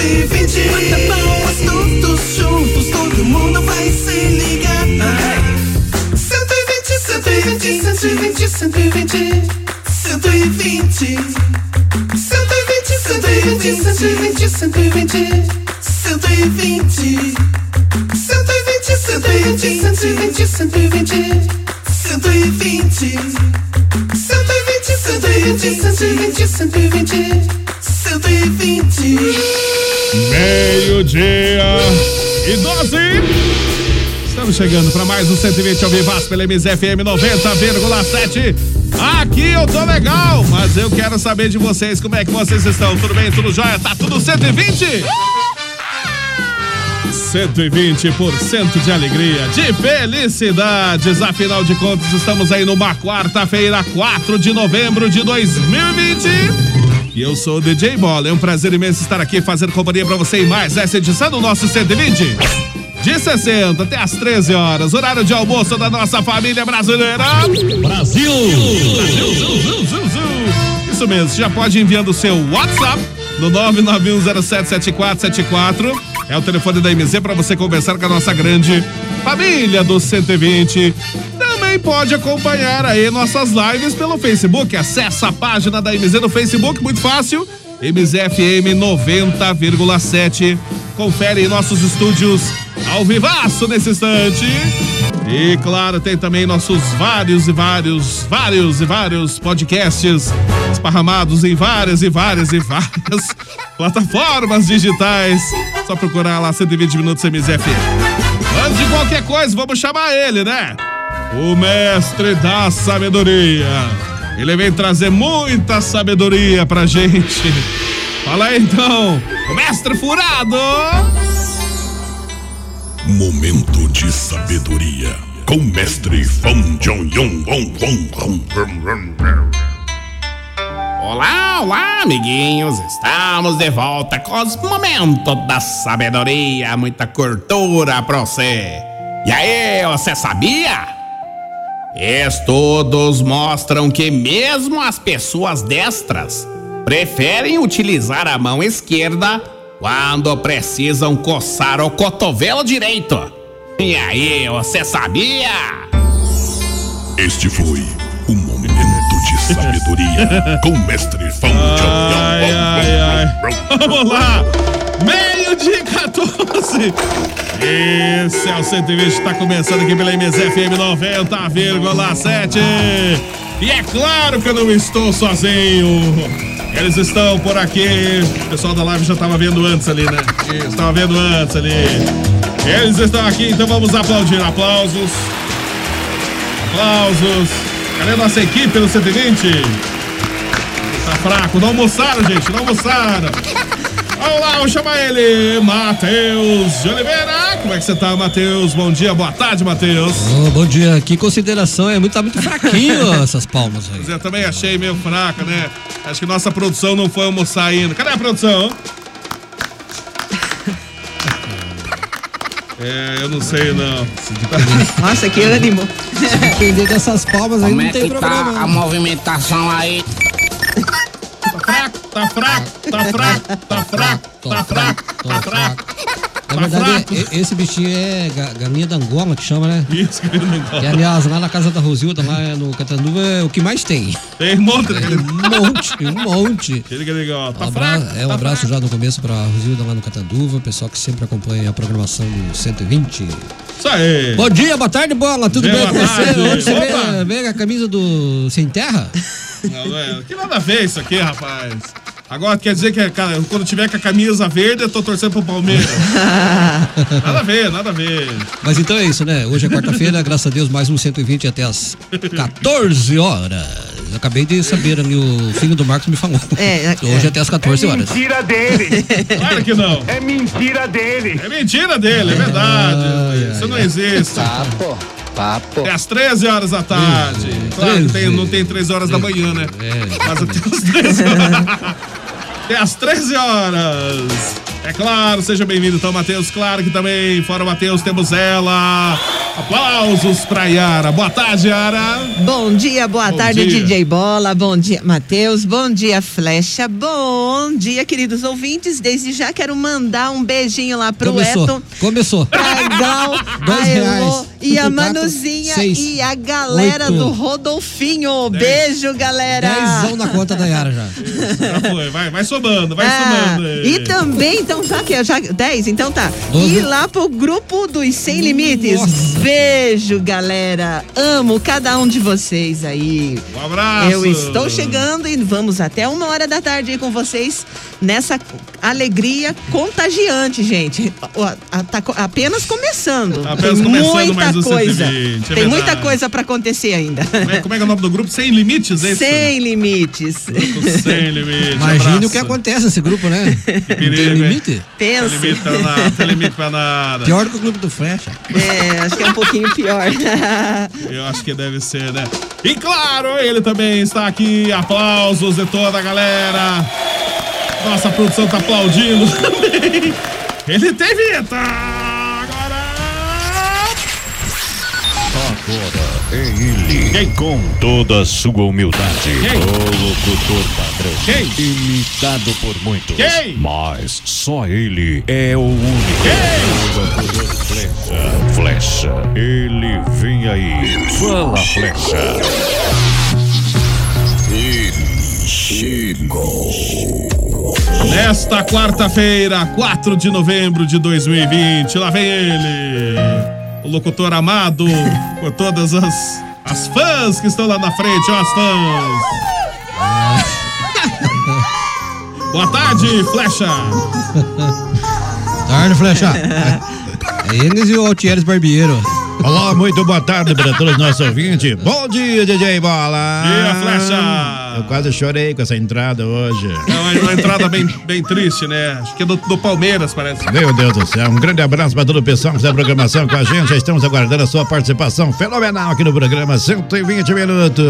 120. Bata palmas todos juntos, todo mundo vai se ligar. 120, 120, 120, 120. 120. 120, 120, 120, 120. 120. 120, 120, 120, 120. 120. 120, 120, 120, 120. Meio-dia e 12. Estamos chegando para mais um 120 ao Vivaz pela MZFM 90,7. Aqui eu tô legal, mas eu quero saber de vocês como é que vocês estão. Tudo bem? Tudo jóia? Tá tudo 120? 120% de alegria, de felicidades. Afinal de contas, estamos aí numa quarta-feira, 4 de novembro de 2020. E eu sou o DJ Bola. É um prazer imenso estar aqui fazendo companhia pra você em mais essa edição do nosso 120. De 60 até as 13 horas, horário de almoço da nossa família brasileira. Brasil! Brasil! Isso mesmo, já pode ir enviando o seu WhatsApp no 991077474. É o telefone da MZ para você conversar com a nossa grande família do 120. Também pode acompanhar aí nossas lives pelo Facebook. Acesse a página da MZ no Facebook, muito fácil. MZFM 90,7. Confere nossos estúdios ao vivaço nesse instante. E claro, tem também nossos vários e vários, vários e vários podcasts esparramados em várias e várias e várias plataformas digitais. Só procurar lá 120 minutos MZFM. Antes de qualquer coisa, vamos chamar ele, né? O mestre da sabedoria. Ele vem trazer muita sabedoria pra gente. Fala aí então, o mestre furado. Momento de sabedoria com o mestre Fong Jong Yong Wong Wong Wong Wong Wong Wong. Olá, olá, amiguinhos! Estamos de volta com os momentos da sabedoria, muita cultura pra você. E aí, você sabia? Estudos mostram que mesmo as pessoas destras preferem utilizar a mão esquerda quando precisam coçar o cotovelo direito. E aí, você sabia? Este foi o momento de sabedoria com o mestre Jong Ai, ai, ai. Vamos lá! Meio dia 14. Esse é o 120 está começando aqui pela MZFM 90,7. E é claro que eu não estou sozinho. Eles estão por aqui. O pessoal da live já estava vendo antes ali, né? Estava vendo antes ali. Eles estão aqui, então vamos aplaudir. Aplausos. Aplausos. Cadê a nossa equipe no 120? Tá fraco. Não almoçaram, gente. Não almoçaram. Vamos lá, vamos chamar ele, Matheus de Oliveira. Como é que você tá, Matheus? Bom dia, boa tarde, Matheus. Ô, bom dia, que consideração, é muito, tá muito fraquinho essas palmas aí. Mas eu também achei meio fraca, né? Acho que nossa produção não foi almoçar ainda. Cadê a produção? É, eu não sei não. Nossa, que ânimo. Depender dessas palmas aí Como não é tem que programa. tá a movimentação aí? Tá fraco, tá fraco, tá fraco, tá fraco, tá fraco, tá fraco. Na Tá verdade, fraco. e- esse bichinho é ga- galinha da Angola que chama, né? Isso, querido. E aliás, lá na casa da Rosilda, lá no Catanduva, é o que mais tem. Tem um monte, né? Um monte, um monte. Ele que legal. Tá fraco. é um tá abraço já no começo pra Rosilda lá no Catanduva, pessoal que sempre acompanha a programação do 120. Isso aí. Bom dia, boa tarde, bola. Tudo bem com você? Hoje você vê, vê a camisa do Sem Terra? Não, não é. Que nada a ver isso aqui, rapaz. Agora quer dizer que cara, quando tiver com a camisa verde, eu tô torcendo pro Palmeiras. nada a ver, nada a ver. Mas então é isso, né? Hoje é quarta-feira, graças a Deus, mais um 120 até as 14 horas. Eu acabei de saber ali, o filho do Marcos me falou. É, é. Hoje até as 14 horas. Mentira dele! Claro que não. É mentira dele! É mentira dele, é verdade. Ai, Isso ai, não existe. Papo, papo. É às 13 horas da tarde. Claro que tem- não tem 3 horas da manhã, né? É. Mas até as 13 horas. Até às 13 horas. É claro, seja bem-vindo então, Matheus. Claro que também, fora o Matheus, temos ela. Aplausos pra Yara. Boa tarde, Yara. Bom dia, boa Bom tarde, dia. DJ Bola. Bom dia, Matheus. Bom dia, Flecha. Bom dia, queridos ouvintes. Desde já quero mandar um beijinho lá pro Começou. Eton. Começou. Pra Gal, Dois a Elô reais. e a Manuzinha seis, e a galera oito. do Rodolfinho. Beijo, galera. Dezão na conta da Yara já. Já foi, vai, vai somando, vai Ah, somando. aí. e também, então, já que é já 10, então tá. Doze. E lá pro grupo dos Sem Limites. Nossa. Beijo, galera. Amo cada um de vocês aí. Um abraço. Eu estou chegando e vamos até uma hora da tarde aí com vocês nessa alegria contagiante, gente. Tá apenas começando. Tá apenas Tem começando muita mais coisa. 120, é Tem muita coisa pra acontecer ainda. Como é, como é que é o nome do grupo? Sem Limites, é isso? Sem limites. Grupo Sem Limites. Imagine o que acontece nesse grupo, né? Tem perigo, hein? limite? Tem Pensa. limite pra nada, tem limite pra nada. Pior que o clube do Flecha. É, acho que é um pouquinho pior. Eu acho que deve ser, né? E claro, ele também está aqui. Aplausos de toda a galera. Nossa produção tá aplaudindo também. Ele tem vinheta. Agora. Agora é ele. Quem? Com toda a sua humildade. Quem? O locutor padrão. Quem? Imitado por muitos. Quem? Mas só ele é o único. Quem? O locutor flecha. Flecha. Ele vem aí. Fala, flecha. Nesta quarta-feira, 4 de novembro de 2020, lá vem ele, o locutor amado por todas as, as fãs que estão lá na frente, ó, as fãs. Boa tarde, Flecha. Tarde, Flecha. É eles e o Altieres Barbeiro. Olá, muito boa tarde para todos os nossos ouvintes. Bom dia, DJ Bola. Dia, Flecha. Eu quase chorei com essa entrada hoje. É uma, entrada bem, bem triste, né? Acho que é do, do Palmeiras, parece. Meu Deus do céu, um grande abraço para todo o pessoal que está programação com a gente. Já estamos aguardando a sua participação fenomenal aqui no programa 120 Minutos.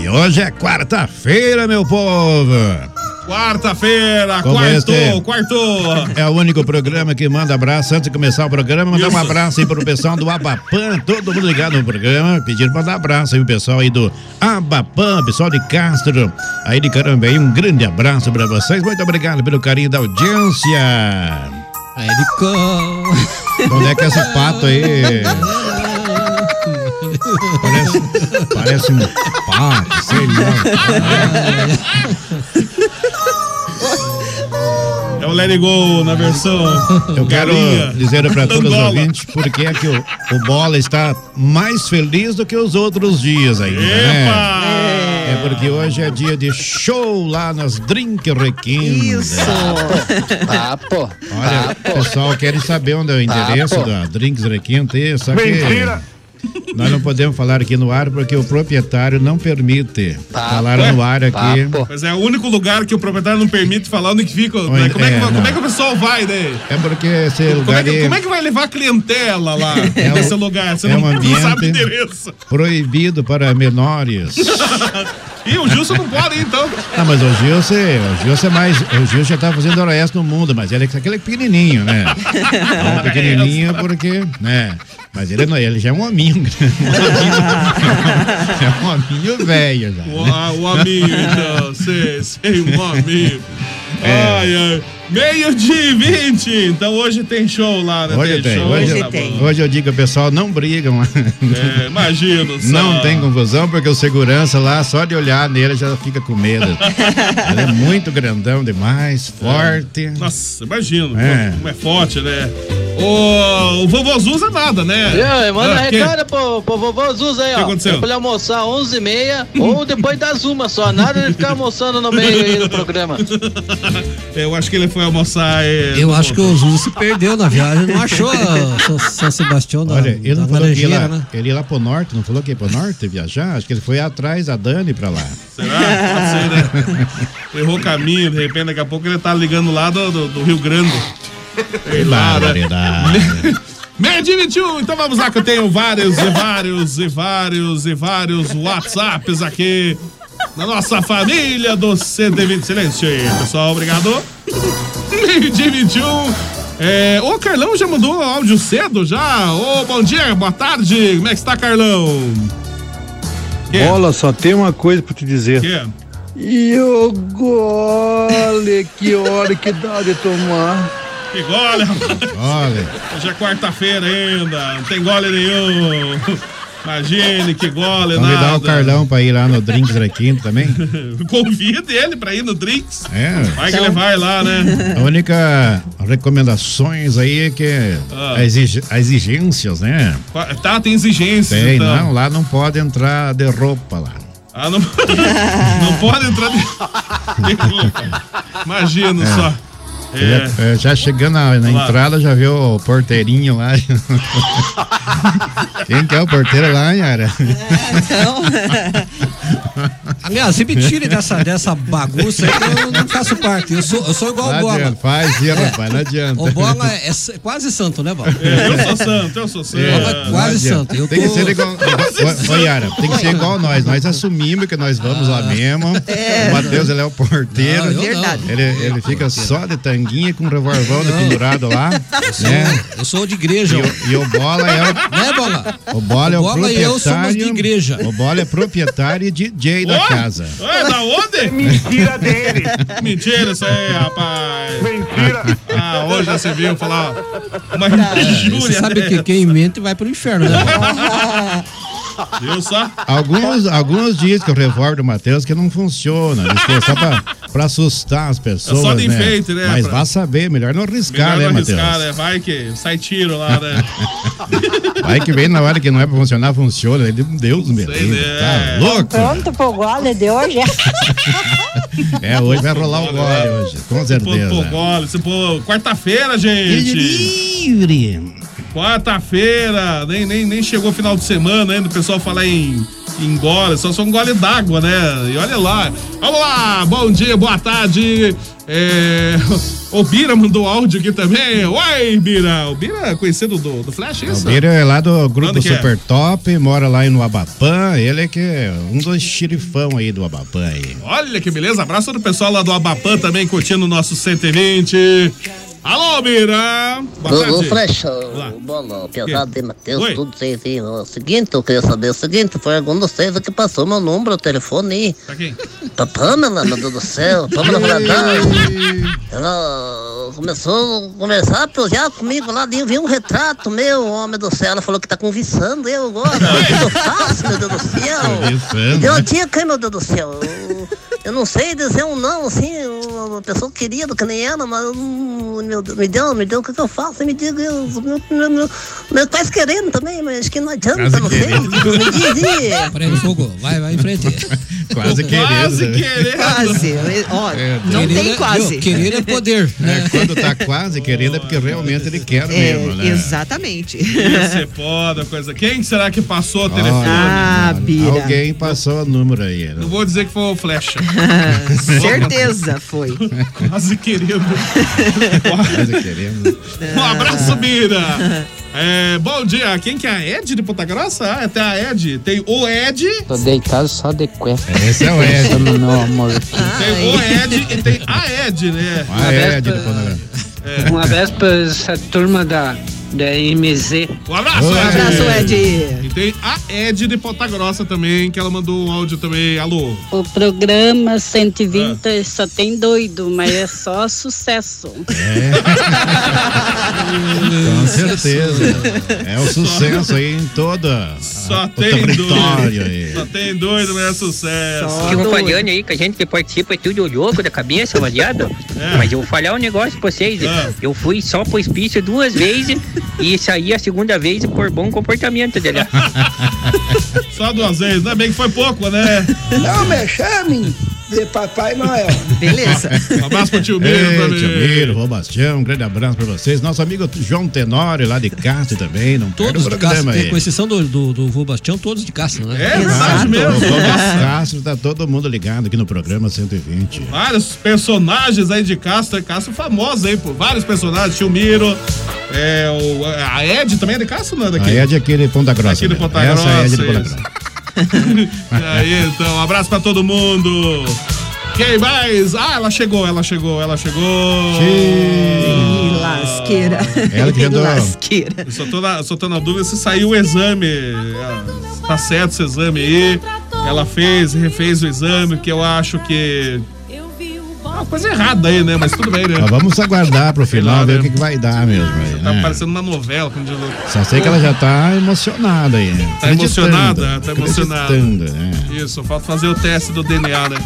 E hoje é quarta-feira, meu povo. Quarta-feira, Como quarto, este- quarto. É o único programa que manda abraço antes de começar o programa. Mandar um abraço aí pro pessoal do Abapã, todo mundo ligado no programa. Pediram pra dar abraço aí o pessoal aí do Abapã, pessoal de Castro. Aí de caramba aí, um grande abraço pra vocês. Muito obrigado pelo carinho da audiência. Aí com... Onde é que é esse pato aí? Parece, parece um pato, sei lá. O Let It Go na versão. Eu quero galinha. dizer para todos os ouvintes porque é que o, o Bola está mais feliz do que os outros dias ainda, né? É porque hoje é dia de show lá nas Drink Requinta. Isso. Papo, Olha, o pessoal quer saber onde é o endereço Papo. da Drinks Requinta Mentira! Nós não podemos falar aqui no ar porque o proprietário não permite falar no ar aqui. Mas é o único lugar que o proprietário não permite falar onde que fica. né? Como, é que, é, vai- como é que o pessoal vai, né? É porque esse Como lugar é, que, como é que vai levar a clientela lá É um- nesse lugar? Você é não, um não sabe o ambiente- endereço. proibido para menores. E o Gilson não pode, então. Ah, mas o Gilson, o Gilson é mais. O Gilson já tá fazendo hora extra no mundo, mas ele é aquele pequenininho, né? É um pequenininho porque, né? Mas ele, não, ele já é um hominho. né? Um hominho é um hominho velho já. O, a- o amigo, então. Sei, sei, um amigo. É. Ai, ai. Meio dia e 20. Então hoje tem show lá, né? Hoje tem, show. hoje, Tá bom. hoje eu digo pessoal não brigam. É, imagino. só. Não tem confusão, porque o segurança lá, só de olhar nele já fica com medo. Ele é muito grandão demais, forte. Nossa, imagino. É. Como é forte, né? O, o vovô Zuza nada, né? E manda Ah, recado pro, pro vovô Zuza aí, que ó. aconteceu? Pra ele almoçar 11h30 ou depois das uma só. Nada de ficar almoçando no meio aí do programa. Eu acho que ele foi almoçar. é, Eu acho que o Zuzu se perdeu na viagem, não achou a São- São Sebastião da, Olha, ele não falou que ia lá, né? ele ia lá pro norte, não falou que ia pro norte viajar? Acho que ele foi atrás da Dani pra lá. Será? Pode ser, né? Errou o caminho, de repente, daqui a pouco ele tá ligando lá do, do, do Rio Grande. Sei lá, né? Barbaridade. Meio de 21, então vamos lá que eu tenho vários e vários e vários e vários WhatsApps aqui na nossa família do 120. Silêncio aí, pessoal, obrigado. Meio de 21. É, ô, Carlão já mandou áudio cedo já? Ô, bom dia, boa tarde. Como é que está, Carlão? Que? Bola, só tem uma coisa pra te dizer. Que? E o gole, que hora que dá de tomar. Que gole, rapaz. Olha. Hoje é quarta-feira ainda, não tem gole nenhum. Imagine que gole, Convidar nada. o Carlão pra ir lá no Drinks Requinto também. Convide ele pra ir no Drinks. É. Vai que ele vai lá, né? A única recomendações aí é que Ah. as exig- as exigências, né? Tá, tem exigências. Tem, então. não, lá não pode entrar de roupa lá. Ah, não, não pode entrar de, de roupa. Imagino É. só. É. Já, é, já chegando na, na entrada, já viu o porteirinho lá. Quem que é o porteiro lá, Yara? Então, Aliás, se me tire dessa, dessa bagunça aí, que eu não faço parte. Eu sou, eu sou igual Não o Bola. adianta, faz isso, rapaz, não adianta. O Bola é, s- quase santo, né, Bola? É, eu sou santo, eu sou santo. Bola é quase santo. Eu Tem que tô- ser igual. Ô, Yara, tem que ser igual nós. Nós assumimos que nós vamos lá mesmo. O Matheus, ele é o porteiro. Não, eu. Verdade. Ele, ele fica só de tanguinha com um revolvão pendurado lá. Né? Eu sou de igreja. E o, e o Bola é o. Né, Bola? O Bola é o O Bola e eu proprietário. somos de igreja. O Bola é proprietário e DJ da Oi? casa. Ué, da onde? Mentira dele. Mentira isso aí, rapaz. Mentira. Ah, hoje já se viu falar uma Você injúria sabe que dessa. quem mente vai pro inferno, né? Viu só? Alguns, alguns dizem que o revólver do Matheus que não funciona. Diz que é só pra, pra assustar as pessoas. É só de enfeite, né? Mas Pra- vá saber, melhor não arriscar, Melhor não né, arriscar, Matheus? né? Vai que sai tiro lá, né? Vai que vem na hora que não é pra funcionar, funciona. Ele, Deus me livre. né? Tá louco? Pronto pro gole de hoje? É, hoje vai rolar o gole hoje, com Pô, pô, certeza. gole, se pô, quarta-feira, gente. Livre. Quarta-feira, nem, nem, nem chegou o final de semana ainda, o pessoal fala em, em gole, só só um gole d'água, né? E olha lá. Vamos lá, bom dia, boa tarde. É, o Bira mandou áudio aqui também. Oi, Bira. O Bira é conhecido do, do Flash, O isso? Bira é lá do grupo é? Super Top, mora lá no Abapã. Ele é que é um dos xerifão aí do Abapã aí. Olha que beleza. Abraço do pessoal lá do Abapã também curtindo o nosso 120. Alô, Bira. Boa Lá. ô, bola, pesado de Matheus, tudo certinho. O seguinte, eu queria saber o seguinte, foi algum de vocês que passou meu número, o telefone aí. Pra quem? Pra Pamela, meu Deus do céu, Pamela Bradão. Ela começou a conversar já comigo lá, eu vi um retrato meu, homem do céu. Ela falou que tá conversando eu agora. O que eu faço, meu Deus do céu? Deu uma dica, meu Deus do céu. Eu, não sei dizer um não, assim, uma pessoa querida que nem ela, mas hum, meu, Deus, me deu, me deu, o que, que eu faço? Me diga, eu, meu, meu, meu, meu quase querendo também, mas acho que não adianta, Quase não sei. querendo. Me diz aí. Peraí, fogo. Vai, vai em frente. Quase querendo. Quase né? querendo. Quase. Ó, É, não Querer tem é- quase. Querer é poder. É, quando tá quase querendo é porque realmente ele quer É, mesmo, né? exatamente. Isso é foda, coisa. Quem será que passou o telefone? Ah, Bira. Alguém passou o número aí. né? Não vou dizer que foi o Flecha. Certeza foi. Quase querido. Quase querendo. Um abraço, Bira. É, bom dia. Quem que é a Ed de Ponta Grossa? Ah, tem a Ed. Tem o Ed, Tô deitado só de cueca. Esse é o Ed. Pensando no meu amor. tem o Ed e tem a Ed, né? É, Ed do Panamá. Um abraço pra essa turma da, da MZ. Um abraço, Oi. Ed. Abraço, Ed. E tem a Ed de Ponta Grossa também, que ela mandou um áudio também. Alô. O programa 120 só tem doido, mas é só sucesso. Com certeza. É o sucesso aí em toda Só tem doido. aí. Só tem doido, mas é sucesso. Ficam falhando aí que a gente que participa é tudo louco da cabeça, variado. É. Mas eu vou falar um negócio pra vocês. Ah. Eu fui só pro hospício duas vezes e saí a segunda vez por bom comportamento dela. Só duas vezes. Ainda bem que foi pouco, né? Não me chame de Papai Noel. Beleza. Um abraço pro tio Miro Ei, também. tio Miro, Rô Bastião, um grande abraço pra vocês. Nosso amigo João Tenório, lá de Castro também. Não Todos o de programa Castro, aí. com exceção do, do, do Bastião, todos de Castro, né? É Exato. mesmo. Castro, tá todo mundo ligado aqui no programa 120. Vários personagens aí de Castro, é Castro famoso aí, pô. Vários personagens, tio Miro, é, o, a Ed também é de Castro, não é daqui? A Ed aqui de Ponta Grossa. Aqui. Ponta Essa é a Ed de Grossa, Ponta. Grossa. aí, então, um abraço pra todo mundo. Quem mais? Ah, ela chegou, ela chegou, ela chegou. Ih, lasqueira. Ela que andou. Lasqueira. Eu só tô, na, só tô na dúvida se saiu o exame. ah, Tá certo esse exame aí. Ela fez, refez o exame, que eu acho que. Uma coisa errada aí, né? Mas tudo bem, né? Mas vamos aguardar pro final, ver né? o que, que vai dar mesmo aí, Tá né? parecendo uma novela. Como diz o- Só sei que ela já tá emocionada aí. né? Tá emocionada? Tá emocionada. né? Isso, falta fazer o teste do DNA, né?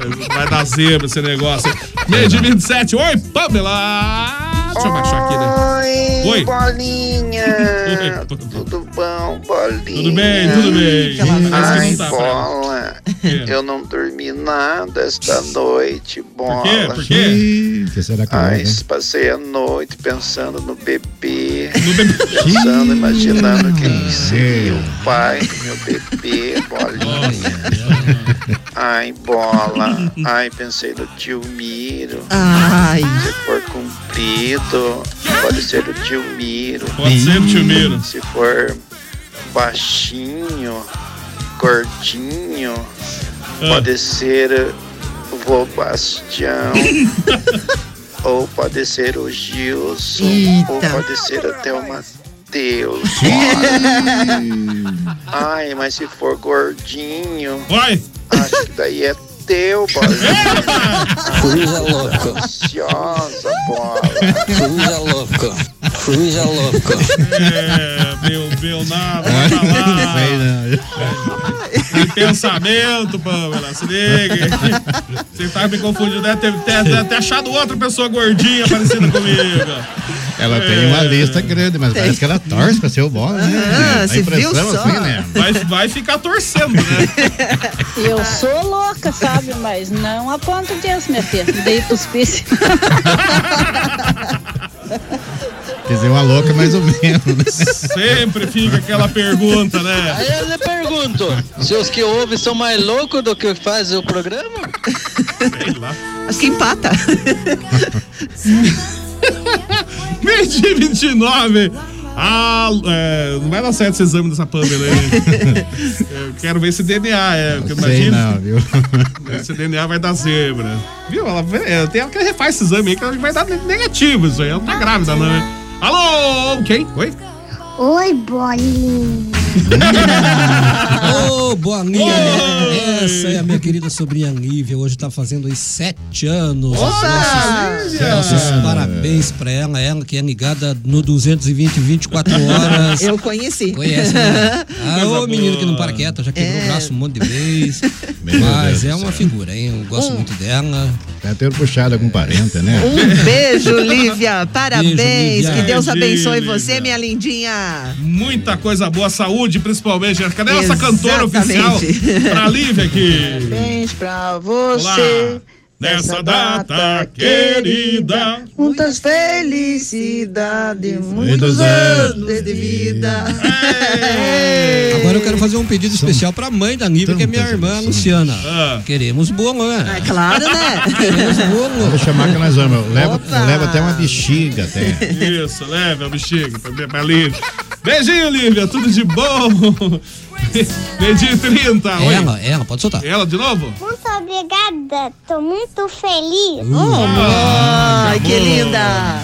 É, Vai dar zebra esse negócio. Meio de 27. Oi, Pamela! Deixa eu baixar aqui, né? Oi, Oi. bolinha. Oi. Tudo bom, bolinha? Tudo bem, tudo bem. Ai, bola. quê? Eu não dormi nada esta noite, bola. quê? Por quê? Será que Ai, passei a noite pensando no bebê. No bebê. Pensando, imaginando quem seria o pai do meu bebê, bolinha. Ai, bola. Ai, pensei no tio Miro. Ai. Se for comprido, pode ser o tio Miro. Pode ser o tio Miro. Se for baixinho, gordinho, Ah. pode ser o vô Bastião. ou pode ser o Gilson. Ou Eita. pode ser até o Matheus. Ai, mas se for gordinho, Vai! acho que daí é teu, bolinha. Coruja louca. Ansiosa, bola. Coruja louca. Coruja louca. É, meu, meu nada, Sei lá. não. Que pensamento, Pamela, se liga. Você tá me confundindo, deve ter, ter, ter achado outra pessoa gordinha parecida comigo. Ela tem uma lista grande, mas parece que ela torce pra ser o bola, né? Ah, você viu só? assim, né? Vai, vai ficar torcendo, né? Eu sou louca, sabe? Mas não a ponto disso, minha filha. Dei pros. Quer dizer, uma louca mais ou menos. né? Sempre fica aquela pergunta, né? Aí eu lhe pergunto, se os que ouvem são mais loucos do que fazem o programa? Sei lá. Acho que empata. 20 29. Ah, é, não vai dar certo esse exame dessa Pamela aí. Eu quero ver esse DNA, é. Porque Sei imagina. não, viu? Esse DNA vai dar zebra. Viu? Ela, é, tem ela que refaz esse exame aí, que ela vai dar negativo isso aí. Ela não tá grávida, não, né? Alô, quem? Oi? Oi, bolinha. Ô, boa Nívia. Essa é a minha querida sobrinha Nívia. Hoje tá fazendo aí sete anos. Opa! Nossos, nossos parabéns pra ela. Ela que é ligada no 220 24 horas. Eu conheci. Conhece, né? Ah, ô menino que não para quieta, já quebrou É. o braço um monte de vez. Meu Mas Deus é uma céu. figura, hein? Eu gosto Um- muito dela. Tá tendo puxada com parenta, né? Um beijo, Lívia. Parabéns. Lívia. Que Deus Beijo, abençoe Lívia. você, minha lindinha. Muita coisa boa, saúde principalmente. Cadê nossa cantora oficial? Pra Lívia aqui. Parabéns pra Olá. Nessa data querida. Muitas felicidades, muitos Muitos anos de vida. Agora eu quero fazer um pedido especial pra mãe da Nívia, que é minha irmã. Luciana. Ah. Queremos bolo, né? É claro, né? Queremos bolo. Vou chamar que nós vamos. Leva, leva até uma bexiga até. Isso, leve a bexiga pra, pra Lívia. Beijinho, Lívia, tudo de bom. Meio-dia e 30. Oi. Ela, ela, pode soltar. Ela de novo? Muito obrigada, tô muito feliz. Oh, Ah, que amor. linda.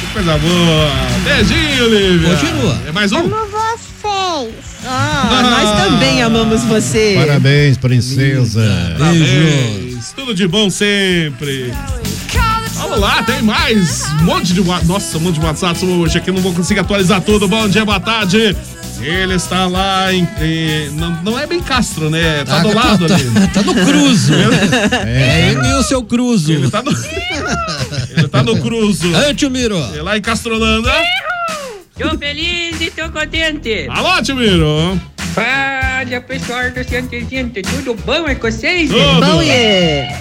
Que coisa boa. Beijinho, Lívia. Continua. É mais um? Amo vocês. Ah, nós também amamos você. Parabéns, princesa. Parabéns. Tudo de bom sempre. Vamos lá, tem mais. Um monte de WhatsApp. Nossa, um monte de WhatsApp hoje aqui. Não vou conseguir atualizar tudo. Bom dia, boa tarde. Ele está lá em. em- não, não é bem Castro, né? Tá do lado tá, ali. tá no cruzo. É, ele e o seu cruzo. Ele tá no. Ele tá no Cruzo. Tio Miro. É lá em Castrolanda. Tô feliz e tô contente. Alô, Timiro. Fala, pessoal do 120, tudo bom é com vocês? Tudo. Bom, yeah.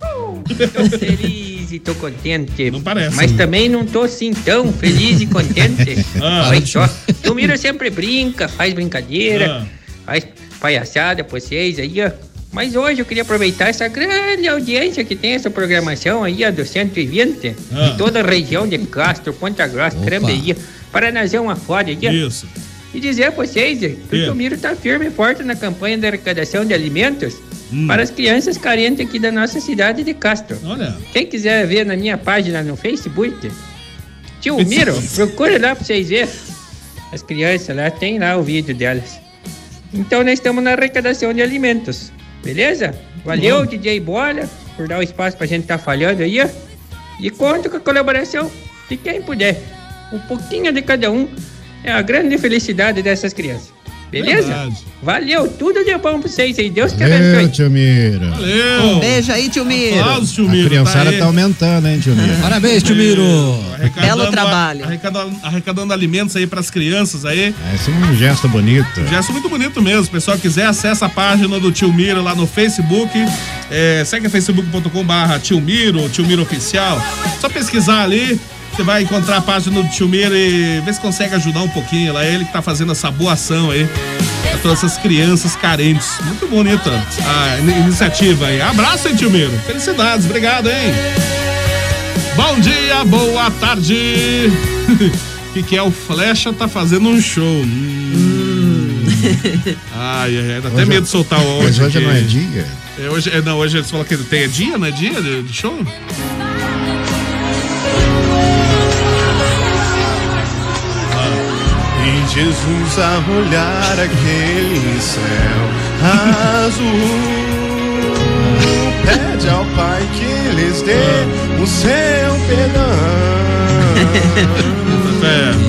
Tô feliz e tô contente. Não parece. Mas também não tô assim tão feliz e contente. Ah. Olha só, o Miro sempre brinca, faz brincadeira, Ah. faz palhaçada pra vocês aí, ó. Mas hoje eu queria aproveitar essa grande audiência que tem essa programação aí, ó, do 120, Ah. em toda a região de Castro, Ponta Grossa. Trambeia, Paranazão afora aí. Isso. E dizer a vocês que o Tomiro está firme e forte na campanha de arrecadação de alimentos Hum. para as crianças carentes aqui da nossa cidade de Castro. Olha. Quem quiser ver na minha página no Facebook, tio Miro, procure lá para vocês verem. As crianças lá, tem lá o vídeo delas. Então nós estamos na arrecadação de alimentos, beleza? Valeu, DJ Bola, por dar o espaço pra gente estar falhando aí, ó. E conto com a colaboração de quem puder. Um pouquinho de cada um é a grande felicidade dessas crianças. Beleza? Verdade. Valeu, tudo de bom pra vocês aí. Deus te Valeu, abençoe. tio Miro. Valeu. Um beijo aí, tio Miro. Aplausos, tio A Miro. criançada aí. tá aumentando, hein, tio Miro? Parabéns, tio Miro. Belo a- trabalho. Arrecadando, arrecadando alimentos aí pras crianças aí. Esse é um gesto bonito. Gesto muito bonito mesmo. Se o pessoal quiser, acessa a página do Tio Miro lá no Facebook. É, segue facebook.com barra Tio Miro, Tio Miro Oficial. Só pesquisar ali. Você vai encontrar a página do Tio Miro e ver se consegue ajudar um pouquinho lá. Ele que tá fazendo essa boa ação aí. Pra todas essas crianças carentes. Muito bonita a in- iniciativa aí. Abraço, hein, Tio Miro. Felicidades. Obrigado, hein? Bom dia, boa tarde. O que, que é? O Flecha tá fazendo um show. Hum. Ai, ai, ai, dá até Hoje- medo de soltar o Mas áudio hoje não é dia. É, hoje, é, não, hoje eles falam que tem é dia, não é dia de, de show? Jesus a olhar aquele céu azul. Pede ao Pai que lhes dê o seu perdão.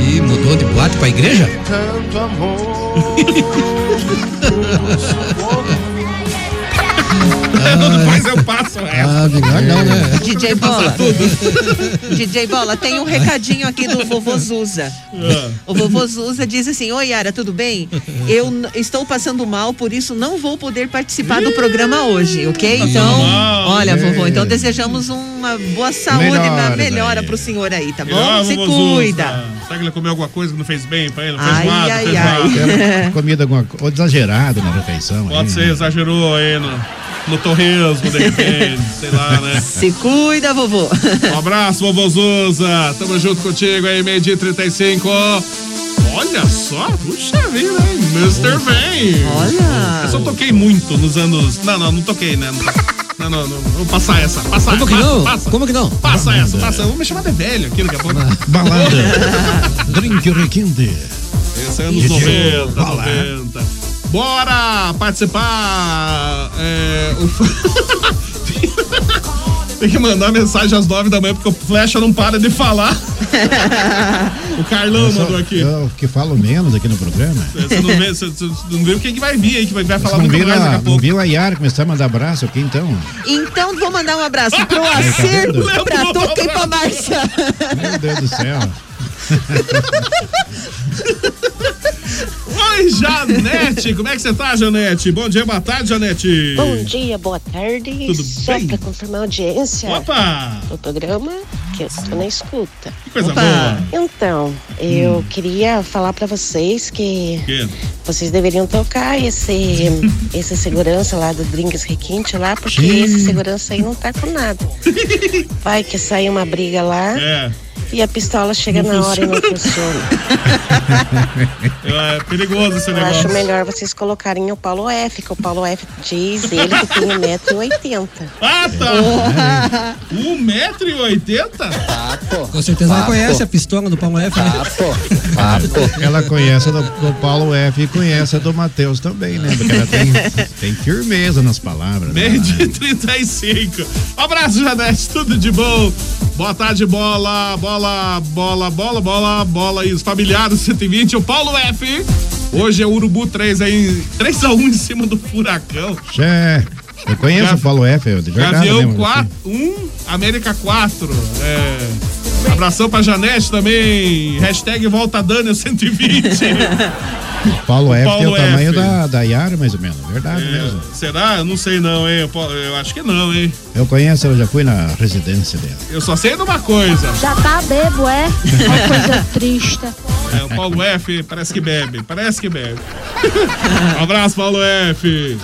Ih, mudou de boate pra igreja? Tanto amor Depois eu passo essa. Ah, melhor não, né? DJ Bola. DJ Bola, tem um recadinho aqui do vovô Zuza. Ah. O vovô Zuza diz assim: Oi, Yara, tudo bem? Eu estou passando mal, por isso não vou poder participar do programa hoje, ok? Passando Então, olha, É. vovô, então desejamos uma boa saúde, uma Melhoras melhora pro senhor aí, tá bom? Melhor, Se cuida. Zuza. Será que ele comeu alguma coisa que não fez bem pra ele? Não fez Ai, ai, fez ai. comida alguma coisa. Ou exagerado na refeição. Pode aí, ser, né? exagerou aí no, no torresmo, de repente, sei lá, né? Se cuida, vovô. Um abraço, vovô Zuza. Tamo junto contigo aí, meio dia 35. Olha só, puxa vida, hein? Mr. Bem. Olha. Eu só toquei muito nos anos. Não, não, não toquei, né? Não, não, não. Vou passar essa. Passa, Como que passa, não? Passa. Como que não? Passa essa, passa. Vamos me chamar de velho aqui daqui a pouco. Balada. Drink requinte. Esse é anos Tio, 90, vai lá. 90. Bora participar. É, o- Tem que mandar mensagem às nove da manhã, porque o Flecha não para de falar. o Carlão Eu só- mandou aqui. Eu que falo menos aqui no programa. Você não vê, você, você não viu quem que vai vir aí, que vai, vai falar muito mais daqui a, a não pouco. viu a Yara começar a mandar abraço aqui então? Então vou mandar um abraço pro tá acerto, pra Tuca e pra Márcia. Meu Deus do céu. Oi, Janete! Como é que você tá, Janete? Bom dia, boa tarde, Janete. Bom dia, boa tarde. Tudo Só bem? para confirmar a audiência Opa! do programa, que eu estou na escuta. Que coisa Opa. boa. Então, eu queria falar para vocês que Que? vocês deveriam tocar esse, esse segurança lá do Drinks Requinte lá, porque Sim. esse segurança aí não tá com nada. Vai que sai uma briga lá É. e a pistola chega Não na hora e não funciona. É perigoso esse Eu negócio. acho melhor vocês colocarem o Paulo F, que o Paulo F diz ele que tem 1,80m. Ah, tá! 1,80m? Ah, pô. Com certeza ela Ah, conhece pô. a pistola do Paulo F, né? Ah, Ela conhece a do, do Paulo F e conhece a do Matheus também, né? Porque ela tem, tem firmeza nas palavras. né? Meio de 35. Abraço, Janete, tudo de bom. Boa tarde, bola, bola, bola, bola, bola, bola e os familiares 120. O Paulo F. Hoje é Urubu 3 aí, 3x1 em cima do furacão. Xé, eu conheço Gav- o Paulo F, eu de verdade Gavião mesmo. 4, 1, América 4. É. Abração pra Janete também. Hashtag volta Dani 120. O Paulo F tem o Paulo tamanho da, da Yara, mais ou menos. Verdade mesmo. Será? Eu não sei não, hein? Eu Eu acho que não, hein? Eu conheço, eu já fui na residência dela. Eu só sei de uma coisa. Já tá bebo, é? Uma coisa triste. É, o Paulo F parece que bebe, parece que bebe. Um abraço, Paulo F.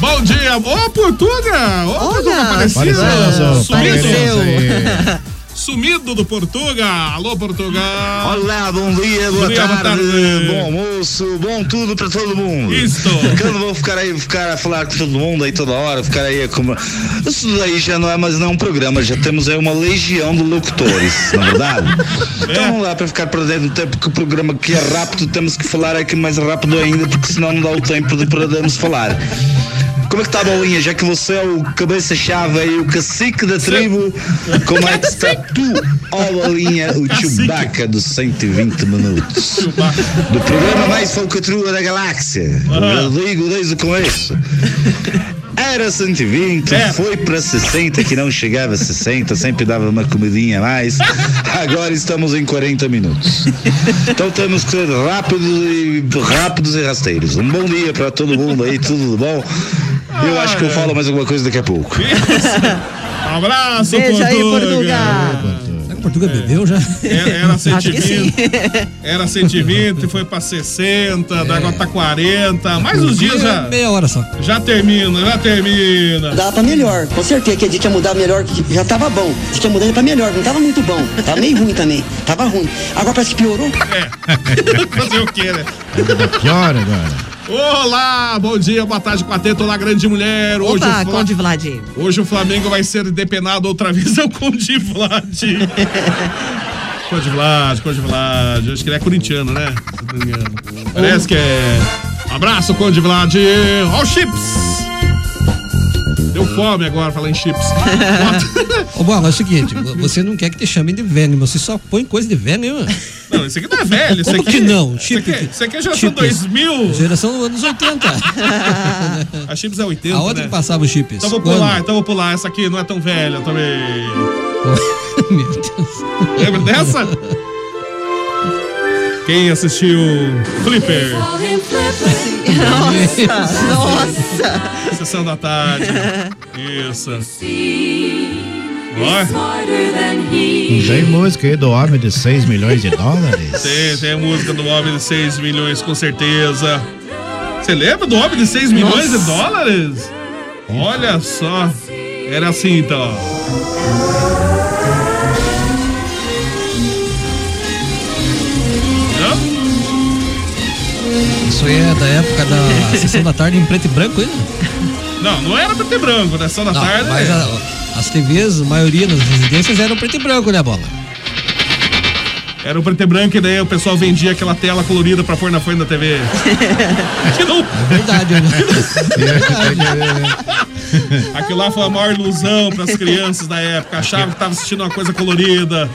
Bom dia, ô Portuga! Ô, Portuga, aparecido! Apareceu, Sumido! apareceu. Sumido do Portuga! Alô, Portuga! Olá, bom dia, boa, Bom dia, boa tarde, tarde. bom almoço, bom tudo pra todo mundo. Isso. Que eu não vou ficar aí, ficar a falar com todo mundo aí toda hora, ficar aí como. Isso daí já não é mais não um programa, já temos aí uma legião de locutores, na verdade? Então não dá pra ficar perdendo tempo que o programa que é rápido, temos que falar aqui mais rápido ainda, porque senão não dá o tempo de podermos falar. Como é que está a bolinha? Já que você é o cabeça-chave aí, o cacique da tribo, como é que está tu, ó bolinha, o Chewbacca dos 120 minutos? Do programa mais falcatrua da galáxia. Eu digo desde o começo. Era 120, foi para 60, que não chegava a 60, sempre dava uma comidinha a mais. Agora estamos em 40 minutos. Então temos que ser rápidos e rápidos e rasteiros. Um bom dia para todo mundo aí, tudo bom? Eu acho que eu falo mais alguma coisa daqui a pouco. Abraço, Beijo aí, Portuga! Portuga. Será que o Portuga bebeu já? Era, era Acho que sim. 120, era 120, foi pra 60, daí agora tá 40. Mais uns dias já. Meia hora só. Já termina, já termina. Dava pra melhor, com certeza que a gente ia mudar melhor, que já tava bom. A gente ia mudar pra melhor, não tava muito bom. Tava meio ruim também. Tava ruim. Agora parece que piorou. Fazer o quê, né? Pior agora. Olá, bom dia, boa tarde, quarteto, olá, grande mulher. Hoje Opa, Fla- Conde Vlad. Hoje o Flamengo vai ser depenado outra vez ao Conde Vlad. Conde Vlad, Conde Vlad. Acho que ele é corintiano, né? Se não me engano. Parece que é. Abraço, Conde Vlad. O Chips. Deu fome agora falar em chips. Ô, Bola, é o seguinte, vo- você não quer que te chamem de velho, você só põe coisa de velho, hein, mano? Não, esse aqui não é velho. Como aqui, que não? Chip- aqui, esse aqui é geração chips. 2000. Geração dos anos 80. A chips é 80. Aonde né? que passava o chips? Então vou Quando? pular, então vou pular. Essa aqui não é tão velha também. Meu Deus. Lembra dessa? Quem assistiu Flipper? Nossa, nossa. Sessão da tarde. Isso. Ó, Tem música aí do homem de 6 milhões de dólares. tem, tem a música do Homem de 6 milhões, com certeza. Você lembra do Homem de 6 milhões de dólares? Olha só. Era assim então. Isso aí é da época da sessão da tarde em preto e branco ainda? Não, não era preto e branco, né? Só da Não, tarde. mas é. a- as TVs, a maioria das residências eram preto e branco, né, Bola? Era o preto e branco e daí o pessoal vendia aquela tela colorida pra pôr na frente da TV. que não... É verdade, né? Aquilo lá foi a maior ilusão pras crianças da época. Achavam que tava assistindo uma coisa colorida.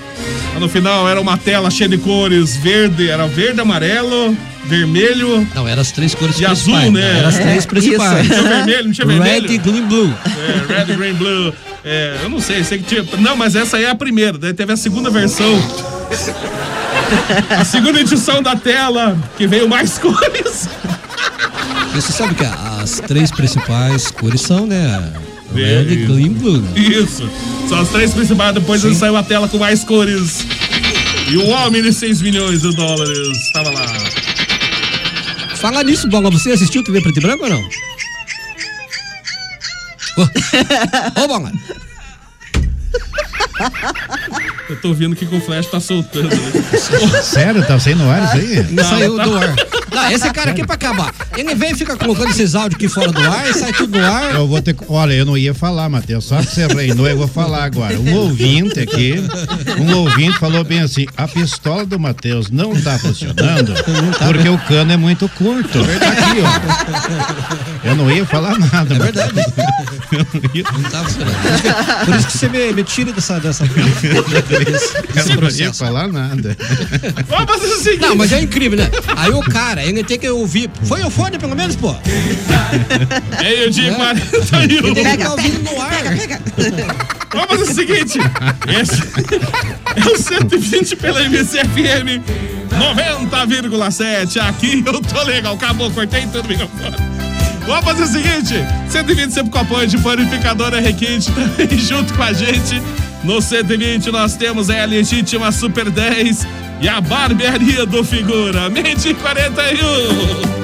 Mas no final era uma tela cheia de cores. Verde, era verde, amarelo, vermelho. Não, eram as três cores E principais. azul, né? Eram as três É, principais. Não tinha vermelho, não tinha vermelho? Red, green, blue. É, Red, Green, Blue. É, eu não sei, sei que tinha. Não, mas essa aí é a primeira. Daí teve a segunda versão. A segunda edição da tela, que veio mais cores. Você sabe que as três principais cores são, né? Red, Isso. green, blue. né? Isso. São as três principais. Depois saiu a tela com mais cores. E o homem de 6 milhões de dólares estava lá. Fala nisso, Bola, você assistiu TV Preto e Branco ou não? Ô, Ô, Bola. Eu tô ouvindo o que o Flash tá soltando. Sério, tá saindo no ar isso aí? Não saiu do ar. Não, esse cara aqui é pra acabar. Ele vem e fica colocando esses áudios aqui fora do ar e sai tudo do ar. Eu vou ter Olha, eu não ia falar, Matheus. Só que você reinou, eu vou falar agora. Um ouvinte aqui, um ouvinte falou bem assim: a pistola do Matheus não tá funcionando porque o cano é muito curto. Aqui, ó. Eu não ia falar nada. É verdade. Não tá funcionando. Por isso que você me, me tira dessa. dessa Eu não ia falar nada. Seguinte. Não, mas é incrível, né? Aí o cara, ele tem que ouvir. Foi o fone, pelo menos, pô? Meio-dia e É. 41. Ele tem que ouvindo no ar. Vamos fazer o seguinte: esse é o 120 pela MCFM 90,7. Aqui eu tô legal. Acabou, cortei tudo o microfone. Vamos fazer o seguinte: 120 sempre com apoio de panificadora Requinte também junto com a gente. No 120 nós temos a legítima Super 10 e a barbearia do Figura. Mente 41.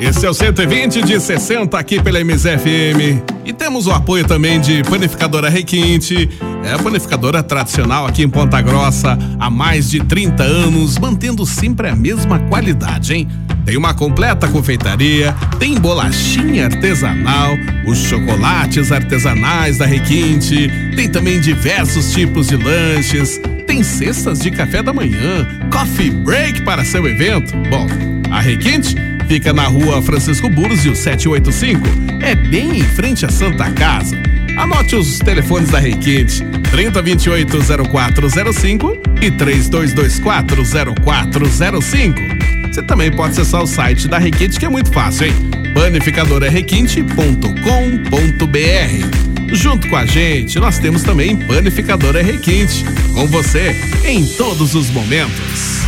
Esse é o 120 de 60 aqui pela MZFM. E temos o apoio também de Panificadora Requinte. É a panificadora tradicional aqui em Ponta Grossa há mais de 30 anos, mantendo sempre a mesma qualidade, hein? Tem uma completa confeitaria, tem bolachinha artesanal, os chocolates artesanais da Requinte, tem também diversos tipos de lanches, tem cestas de café da manhã, coffee break para seu evento. Bom, a Requinte fica na rua Francisco Búzios 785. É bem em frente à Santa Casa. Anote os telefones da Requinte: 3028-0405 e 3224-0405. Você também pode acessar o site da Requinte, que é muito fácil, hein? panificadorarequinte.com.br. Junto com a gente, nós temos também Panificadora Requinte, com você em todos os momentos.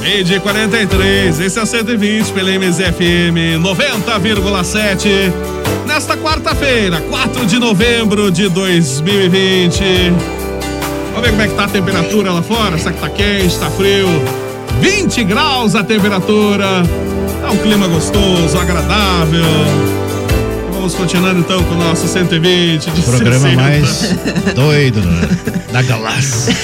Meio dia 43, esse é o 120 pela MZFM 90,7. Nesta quarta-feira, 4 de novembro de 2020. Vamos ver como é que tá a temperatura lá fora. Será que tá quente, tá frio? 20 graus a temperatura. Tá um clima gostoso, agradável. Vamos continuando então com o nosso 120 de Programa 60. mais doido né? da galáxia.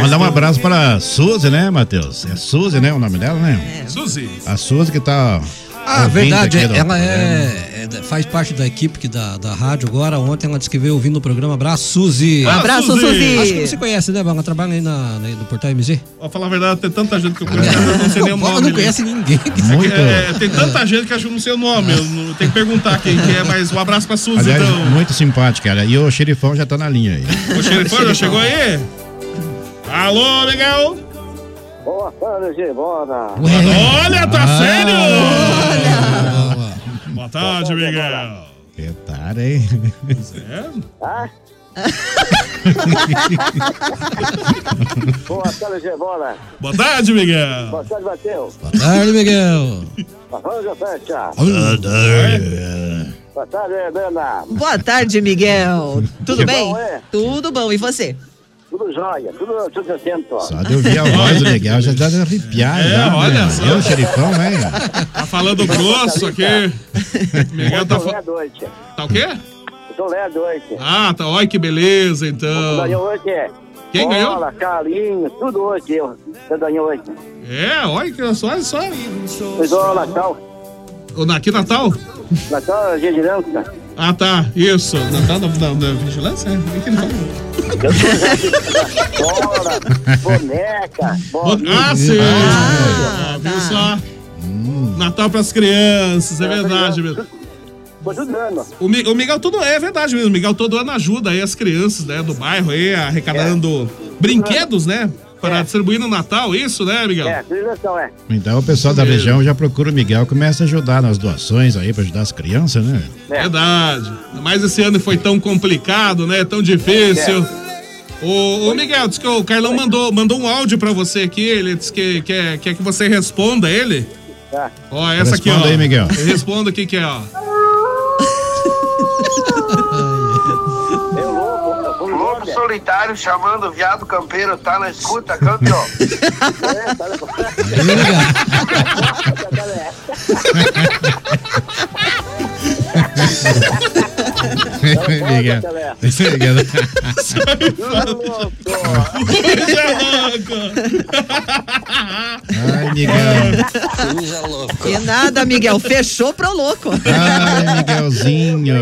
Mandar um abraço para a Suzy, né, Matheus? É Suzy, né? O nome dela, né? Suzy. A Suzy que tá Ah, verdade, aqui do ela programa. é, é- faz parte da equipe que da, da rádio agora. Ontem ela disse que veio ouvindo o programa. Abraço, Suzy. Ah, Abraço, Suzy. Suzy. Acho que você conhece, né? Ela trabalha aí na, na- no Portal MZ. Pra falar a verdade, tem tanta gente que eu conheço, eu não sei nem o Ela nome. não né? conhece ninguém. Muito. É, tem tanta gente que acho que eu não sei o nome. Eu não, tem que perguntar quem que é, mas um abraço pra Suzy, Aliás, então. muito simpática, ela. E o xerifão já tá na linha aí. O xerifão já chegou aí? Alô, Miguel? Boa tarde, Gibona. Olha, tá Ah. sério? Boa tarde, Miguel. Que tarde, hein? Sério? Ah? Boa tarde, Gibona. Boa tarde, Miguel. Boa tarde, Matheus. Boa tarde, Miguel. Arranja fecha. Boa tarde, Dana. Boa tarde, Miguel. Tudo Que bem? bom, é? Tudo bom. E você? Tudo jóia, tudo, tudo atento. Só de ouvir a voz do Miguel já dá de arrepiar. É, já, olha né? só. Eu, xerifão, né? Tá falando grosso aqui. Miguel tá Eu falando. Tá o quê? Eu tô lendo noite. Ah, tá. Olha que beleza, então. Ganhou hoje é. Quem ganhou? Bola, Carlinhos, tudo hoje eu. Você ganhou hoje. É, olha que só, olha só. Fez o Natal. O Aqui Natal? Natal, dia de dança. Ah, tá. Isso. Natal da, da, da vigilância? É. Aqui não. Bola, boneca, bola. Ah, sim. Ah, viu só? Natal pras crianças, é verdade mesmo. Tô ajudando. O, Mi- o Miguel todo é verdade mesmo. O Miguel todo ano ajuda aí as crianças, né, do bairro aí, arrecadando brinquedos, né? Para distribuir no Natal, isso, né, Miguel? É, civilização é. Então o pessoal da região já procura o Miguel, começa a ajudar nas doações aí, pra ajudar as crianças, né? Verdade. Mas esse ano foi tão complicado, né? Tão difícil. O, o Miguel, disse que o Carlão mandou, mandou um áudio pra você aqui. Ele disse que quer, quer que você responda ele. Tá. Ó, essa aqui, ó. Responda aí, Miguel. Eu respondo aqui que é, ó. Solitário chamando o viado campeiro, tá na escuta, campeão? É, tá Miguel. Miguel. Ai, Miguel. Que nada, Miguel. Fechou pro louco. Ai, Miguelzinho.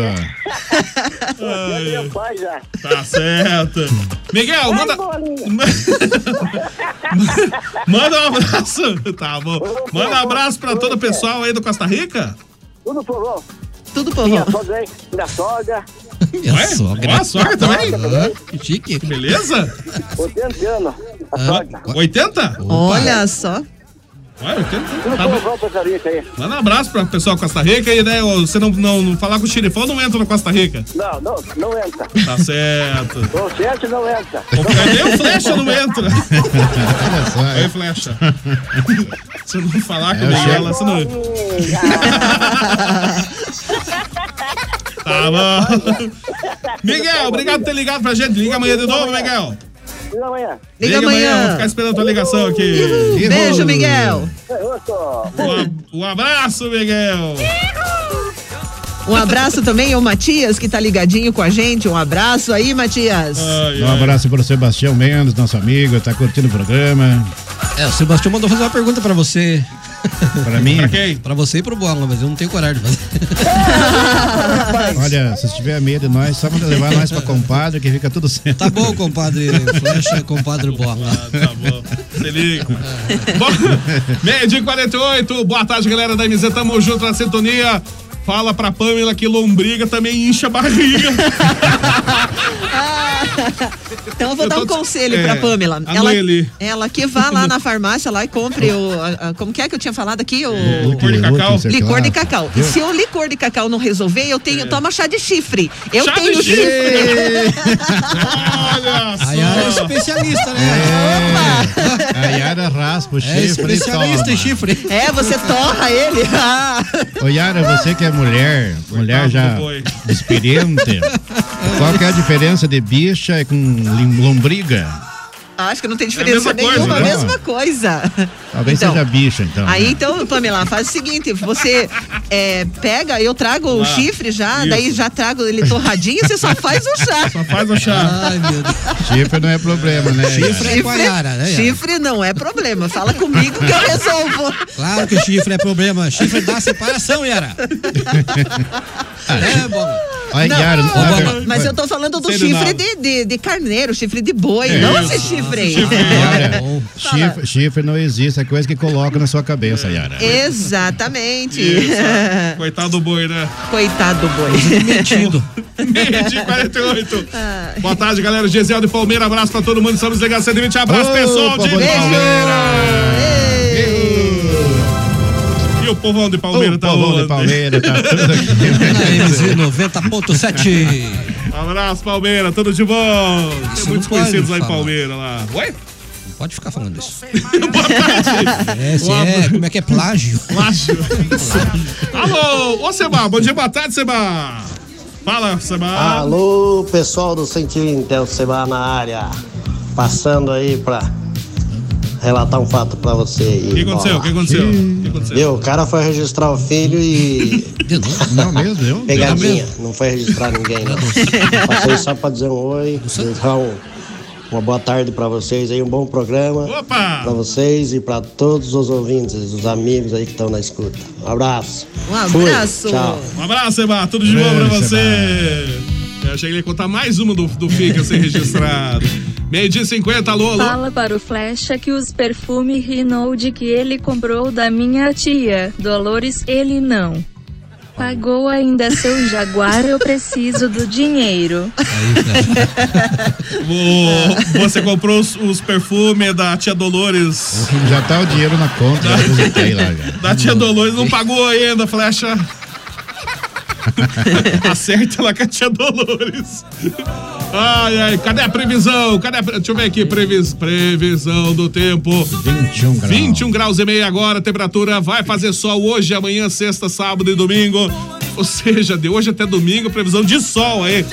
Já. Tá certo. Miguel, manda. manda um abraço. Tá bom. Manda um abraço pra todo o pessoal aí do Costa Rica. Tudo por bom. Tudo por Minha sogra aí, minha sogra. Minha Ué? sogra. Ó, a sogra também? Ah, que chique. Beleza? 80 anos. A sogra. 80? Olha só. Ué, 80? Tudo Tá bom. aí. Manda um abraço pra pessoal do Costa Rica e, né, você não, não, não falar com o xerifão, não entra no Costa Rica. Não, não, não entra. Tá certo. O certo não entra. Nem o flecha não entra. Olha só. Oi, flecha. Se eu não falar É, com ela, você não. Tá bom. Miguel, obrigado por ter ligado pra gente. Liga amanhã de novo, Miguel. Liga amanhã. Liga Vou amanhã. ficar esperando a tua ligação aqui. Beijo, Miguel. Um, um abraço, Miguel. Um abraço também ao Matias, que tá ligadinho com a gente. Um abraço aí, Matias. Um abraço para o Sebastião Mendes, nosso amigo, tá curtindo o programa. É, o Sebastião mandou fazer uma pergunta pra você. Pra mim? Pra quem? Pra você e pro Bola, mas eu não tenho coragem de fazer. Olha, se tiver medo de nós, só manda levar nós pra compadre que fica tudo certo. Tá bom, compadre Flecha, compadre Bola. Tá bom. Se liga. Bom, meio dia e 48. Boa tarde, galera da MZ. Tamo junto na sintonia. Fala pra Pamela que lombriga também incha a barriga. Então eu vou Eu dar um conselho é, pra Pamela. Ela, ela que vá lá na farmácia lá e compre o. a- a- como que é que eu tinha falado aqui? O Licor de cacau. Licor de cacau. E se o licor de cacau não resolver, eu tenho, toma chá de chifre. Eu Chá de tenho chifre. chifre. Olha A Yara é só. especialista, né? A Yara raspa o É chifre e especialista em chifre. É, você torra ele. Ah. Ô Yara, você que é mulher, mulher já experiente, qual que é a diferença de bicha com lombriga? Acho que não tem É a diferença coisa, nenhuma, né? mesma coisa. Talvez Então, seja bicho, então. Aí né? então, Pamela, faz o seguinte: você é, pega, eu trago o Ah, chifre já, isso. daí já trago ele torradinho, você só faz o chá. Só faz o chá. Ai, meu Deus. Chifre não é problema, né? Chifre é com a Yara, né, chifre não é problema. Fala comigo que eu resolvo. Claro que chifre é problema. Chifre dá separação, Yara. é, bom. Não, Yara, não, sabe- não, mas eu tô falando do chifre de, de, de carneiro, chifre de boi, É não esse chifre aí. Yara, chifre, chifre não existe, é coisa que coloca na sua cabeça, Yara. Exatamente. Isso. Coitado do boi, né? Coitado do boi. Metido. Meio de 48. Boa tarde, galera. Gisel de Palmeira. Abraço pra todo mundo. Estamos ligados 120. Abraço, Ô, pessoal de Palmeira. E o povão de Palmeira O tá povão de onde? Palmeira tá tudo Na MZ 90.7. Abraço, Palmeira. Tudo de bom. Tem Isso muitos não pode conhecidos lá em falar. Palmeira. lá. Oi? Não pode ficar falando isso. Boa tarde. É, se é, como é que é plágio? Plágio. Alô, ô Seba. Bom dia, boa tarde, Seba. Fala, Seba. Alô, pessoal do Sentinel Seba na área. Passando aí pra relatar um fato pra você. O que aconteceu? O que aconteceu? O que aconteceu? Viu? O cara foi registrar o filho e. Não mesmo, eu? Pegadinha. Não foi registrar ninguém, não. Passei só pra dizer um oi. Um- uma boa tarde pra vocês aí, um bom programa. Opa! Pra vocês e pra todos os ouvintes, os amigos aí que estão na escuta. Um abraço. Um Fui. abraço. Tchau. Um abraço, Seba. Tudo de bom pra você. Eu achei que ele ia contar mais uma do, do FIC a ser registrado. Meio dia e 50, alô, alô. Fala para o Flecha que os perfumes Renault que ele comprou da minha tia, Dolores, ele não. Pagou ainda seu Jaguar, eu preciso do dinheiro. O- você comprou os, os perfumes da tia Dolores. Já tá o dinheiro na conta, já depositei lá, já. Da tia Dolores, não pagou ainda, flecha. Acerta lá com a tia Dolores. Ai, ai, cadê a previsão? Cadê a. Deixa eu ver aqui, previs... previsão do tempo. 21 graus. 21 graus e meio agora, a temperatura vai fazer sol hoje, amanhã, sexta, sábado e domingo. Ou seja, de hoje até domingo, previsão de sol aí.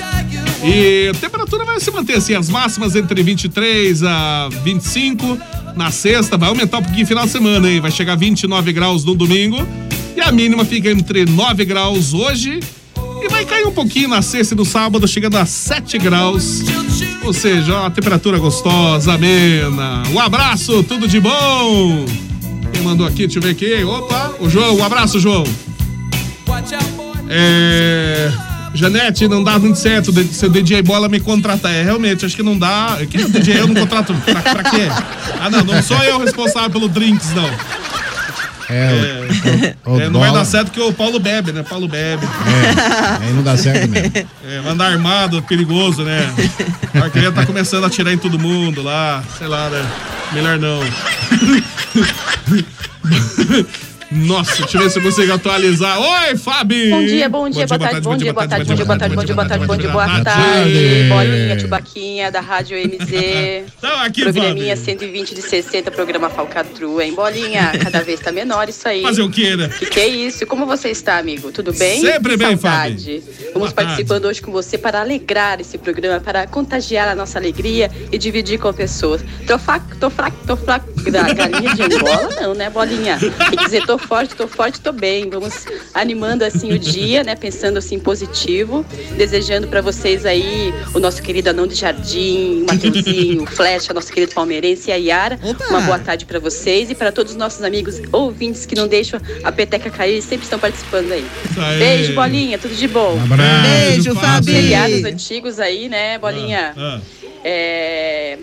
E a temperatura vai se manter assim, as máximas entre 23 a 25. Na sexta vai aumentar um pouquinho final de semana, hein? Vai chegar a 29 graus no domingo. E a mínima fica entre 9 graus hoje e vai cair um pouquinho na sexta e no sábado, chegando a 7 graus. Ou seja, uma temperatura gostosa, amena. Um abraço, tudo de bom. Quem mandou aqui, deixa eu ver aqui. Opa, o João, um abraço, João. É. Janete, não dá muito certo de- se o DJ Bola me contratar. É, realmente, acho que não dá. Que o DJ eu não contrato. Pra, pra quê? Ah, não, não sou eu responsável pelo drinks, não. É, o, o, o É, não vai dar certo porque o Paulo bebe, né? Paulo bebe. É, aí não dá certo mesmo. É, andar armado, perigoso, né? A criança tá começando a atirar em todo mundo lá. Sei lá, né? Melhor não. Nossa, deixa eu ver se eu consigo atualizar. Oi, Fabi! Bom dia, bom dia, boa tarde, bom dia, boa tarde, bom dia, boa tarde, bom dia, boa tarde, bom dia, boa tarde. Bolinha, Chubaquinha, da Rádio MZ. Então, aqui, Programinha Fabi. 120 de 60, programa Falcatrua, hein? Bolinha, cada vez tá menor isso aí. Fazer o quê, né? Que que é isso? Como você está, amigo? Tudo bem? Sempre bem, saudade. Vamos participando hoje com você para alegrar esse programa, para contagiar a nossa alegria e dividir com pessoas. Tô fraco, tô fraco, tô fraco. Da galinha de Angola, não, né, bolinha? Tem que dizer, tô forte, tô forte, tô bem. Vamos animando assim o dia, né? Pensando assim positivo. Desejando para vocês aí o nosso querido Anão de Jardim, o Mateuzinho, o Flecha, nosso querido palmeirense e a Yara. Uma boa tarde para vocês e para todos os nossos amigos ouvintes que não deixam a peteca cair e sempre estão participando aí. aí. Beijo, bolinha, tudo de bom. abraço, Beijo, Fabi. Seriados antigos aí, né, bolinha? Ah, É,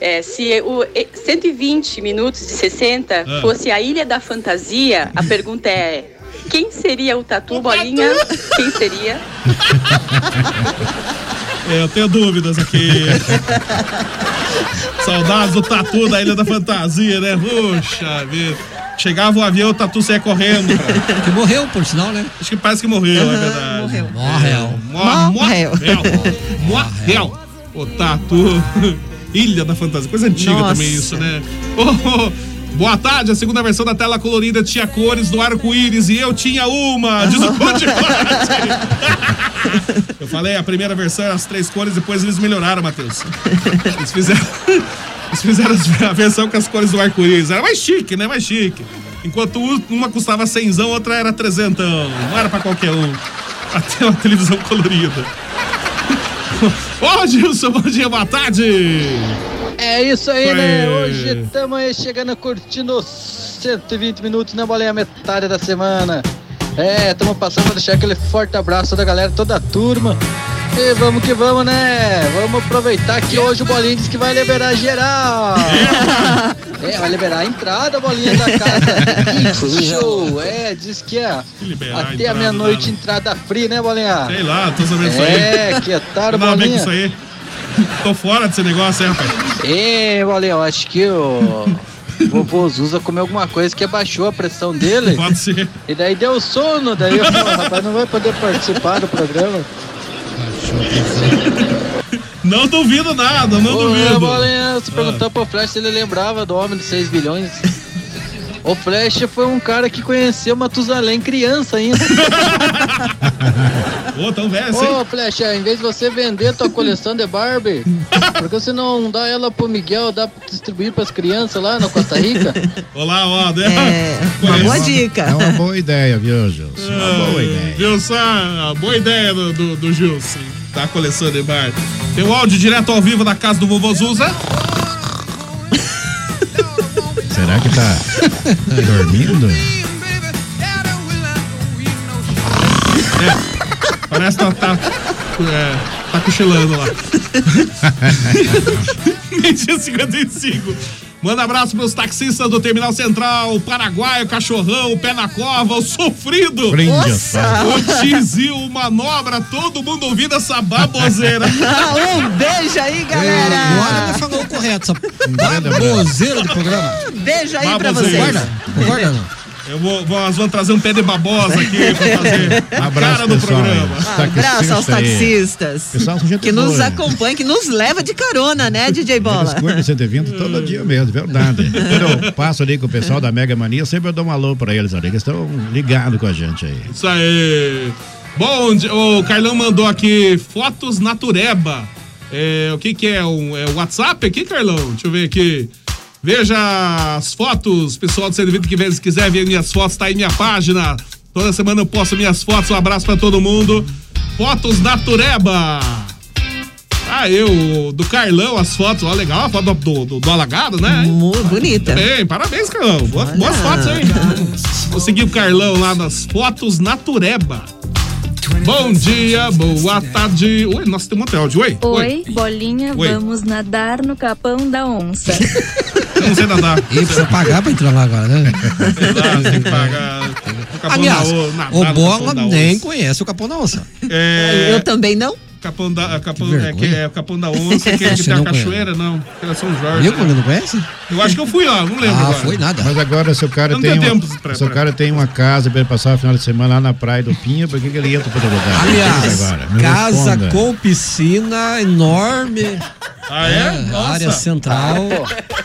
é, se o e- 120 minutos de 60 Ah. fosse a Ilha da Fantasia, a pergunta é: quem seria o Tatu, Bolinha? Quem seria? é, eu tenho dúvidas aqui. Saudades do tatu da Ilha da Fantasia, né? Puxa vida. Chegava o avião, o tatu saia correndo. cara. Que morreu, por sinal, né? Acho que parece que morreu, é verdade. morreu. Morreu. Mor- Morreu. Morreu. O tatu. Ilha da Fantasia. Coisa antiga Nossa. também isso, né? Oh, oh, Boa tarde, a segunda versão da tela colorida tinha cores do arco-íris e eu tinha uma. Diz o Conde. Eu falei, a primeira versão era as três cores, depois eles melhoraram, Matheus. Eles fizeram. Eles fizeram a versão com as cores do arco-íris. Era mais chique, né? Mais chique. Enquanto uma custava cenzão, outra era trezentão. Não era pra qualquer um. Até uma televisão colorida. Ô, Gilson, bom dia, boa tarde. É isso aí, né? Hoje estamos aí chegando curtindo os 120 minutos, né, bolinha? Metade da semana. É, estamos passando pra deixar aquele forte abraço da galera, toda a turma. E vamos que vamos, né? Vamos aproveitar que hoje o Bolinha disse que vai liberar geral. É, vai liberar a entrada, Bolinha da casa. Que show! É, diz que é liberar até a meia-noite entrada free, né, Bolinha? Sei lá, tô sabendo isso aí. É, que otário, Bolinha. isso aí. Tô fora desse negócio aí, rapaz. É, Bolinha, eu acho que o vovô Zuza comeu alguma coisa que abaixou a pressão dele. Pode ser. E daí deu sono, daí o rapaz não vai poder participar do programa. Não duvido nada, não Ô, duvido. Bolinha, você perguntou pro Flash se ele lembrava do Homem de 6 bilhões. O Flash foi um cara que conheceu Matusalém criança ainda. Ô, tão velho assim. Ô, Flash, em vez de você vender tua coleção de Barbie, por que você não dá ela pro Miguel, dá pra distribuir pras crianças lá na Costa Rica? Olá, ó. né? É, uma boa dica. É uma boa ideia, viu, Gilson? Uma boa ideia. Viu só? A Boa ideia do, do, do Gilson. Tá coleção de bar. Tem o áudio direto ao vivo da casa do vovô Zuza. Será que tá dormindo? É, parece que tá, tá, é, tá cochilando lá. Meio-dia 55. Manda abraço pros taxistas do Terminal Central, o Paraguai, o Cachorrão, o Pé na Cova, o Sofrido. Nossa! O Tizil, o Manobra, todo mundo ouvindo essa baboseira. um beijo aí, galera. Agora ele falou o correto, essa baboseira do programa. Beijo aí pra Baboseira. vocês. Concorda? Concorda não? Eu vou, vou- nós vamos trazer um pé de babosa aqui pra fazer a Abraço, cara do programa. Um abraço aos taxistas Pessoal, gente que nos boa. acompanham, que nos leva de carona, né, DJ Bola? Eles curtem 120 todo dia mesmo, verdade. Quando eu passo ali com o pessoal da Mega Mania, sempre eu dou um alô pra eles ali, eles estão ligados com a gente aí. Isso aí. Bom, o Carlão mandou aqui fotos natureba. É, o que que é? Um, é o WhatsApp aqui, Carlão? Deixa eu ver aqui. Veja as fotos, pessoal do 120 que se quiser ver minhas fotos, tá aí minha página. Toda semana eu posto minhas fotos. Um abraço pra todo mundo. Fotos Natureba. Ah, eu, do Carlão, as fotos, ó, legal, a foto do, do, do- do alagado, né? Muito bonita. Bem, parabéns, Carlão. Boas, boas fotos aí. Vou seguir o Carlão lá nas fotos Natureba. Bom dia, boa tarde. Oi, nossa, tem um monte de áudio. Oi, Oi, bolinha, Oi. vamos nadar no capão da onça. Eu não sei nadar. E precisa pagar pra entrar lá agora, né? Lá, tem que pagar. O Capão Aliás, da O- o Bola nem conhece o Capão da Onça. É, Eu também não. Capão da, Capão, Que é, que é Capão da Onça, que, que Você tem a cachoeira, não. Era São Jorge. Viu né? quando não conhece? Eu acho que eu fui lá, não lembro. Ah, agora. foi nada. Mas agora, se o cara Não tem, tem uma, pra- se o pra- cara tem uma casa pra ele passar o final de semana lá na praia do Pinha, por que, que ele entra para lugar? Aliás, Agora, me casa responda. com piscina enorme. Ah, é? Nossa. área central.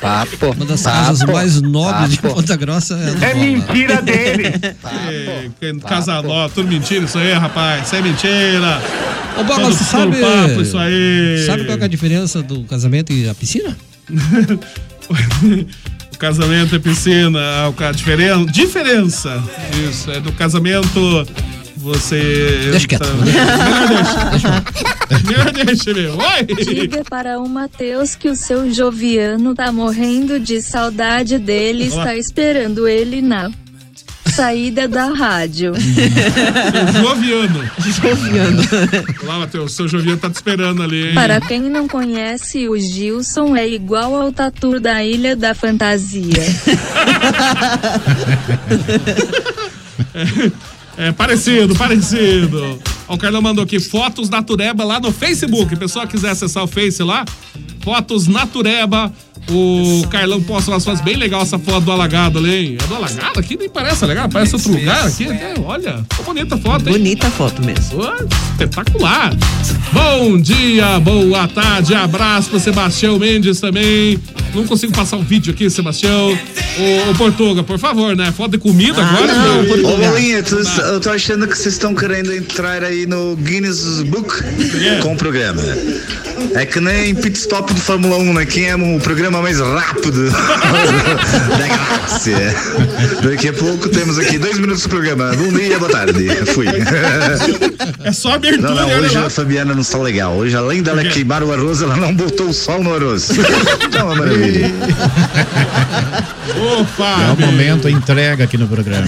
Papo. Uma das casas papo, mais nobres de papo. Ponta Grossa. É, É mentira dele. É, que- Casa nova, tudo mentira isso aí, rapaz. Isso é mentira. Ô, Bola, você sabe. papo, isso aí. Sabe qual é a diferença do casamento e a piscina? o casamento é piscina, a diferença. Diferença. Isso, é do casamento. Você. Deixa quieto. Melhor deixa. Melhor deixa. Oi! Diga para o Matheus que o seu Joviano tá morrendo de saudade dele e Olá. está esperando ele na saída da rádio. Seu Joviano. Joviano. Lá, Matheus, o seu Joviano tá te esperando ali, hein? Para quem não conhece, o Gilson é igual ao tatu da Ilha da Fantasia. É parecido, parecido. Ó, o Carlão mandou aqui fotos Natureba lá no Facebook. O pessoal quiser acessar o Face lá, fotos Natureba. O Carlão posta umas fotos bem legal essa foto do alagado ali, hein? É do alagado aqui? Nem parece legal, parece outro lugar aqui. até, olha, ficou bonita a foto, hein? Bonita a foto mesmo. Pô, espetacular. Bom dia, boa tarde, abraço pro Sebastião Mendes também. Não consigo passar o vídeo aqui, Sebastião. Ô, ô, Portuga, por favor, né? Foto de comida Ah, agora. não, né? Ô, Bolinha, tu- eu tô achando que vocês estão querendo entrar aí no Guinness Book com o programa. É que nem pit stop de Fórmula 1, né? Quem é o programa mais rápido da galáxia. Daqui a pouco temos aqui dois minutos do programa. Bom dia, boa tarde. Fui. É só abertura, Não, não, hoje a Fabiana não está legal. Hoje, além dela queimar o arroz, ela não botou o sol no arroz. Tá uma maravilha. Ô, É o momento entrega aqui no programa.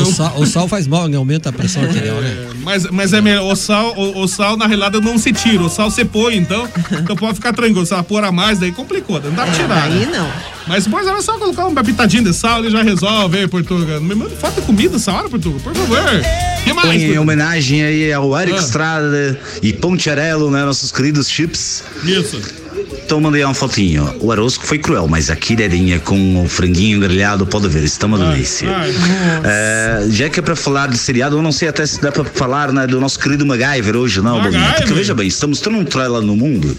O sal, o sal faz mal, né? Aumenta a pressão arterial, né? Mas, mas é melhor, o sal, o, o sal na realidade não se tira, o sal você põe, então, então pode ficar tranquilo. Se ela pôr a mais, daí complicou, não dá pra tirar. Aí né? não. Mas depois era só colocar uma pitadinha de sal, ele já resolve, aí, Portuga. Me manda foto de comida essa hora, Portuga, por favor. que mais? Põe em homenagem aí ao Eric Ah. Estrada e Pontiarello, né? Nossos queridos chips. Isso. Então mandei uma fotinho. O arroz que foi cruel, mas a quireirinha com o franguinho grelhado, pode ver, está uma delícia. É, já que é pra falar de seriado, eu não sei até se dá pra falar né, do nosso querido MacGyver hoje, não, Bolinha? Porque MacGyver? veja bem, estamos tão um trela no mundo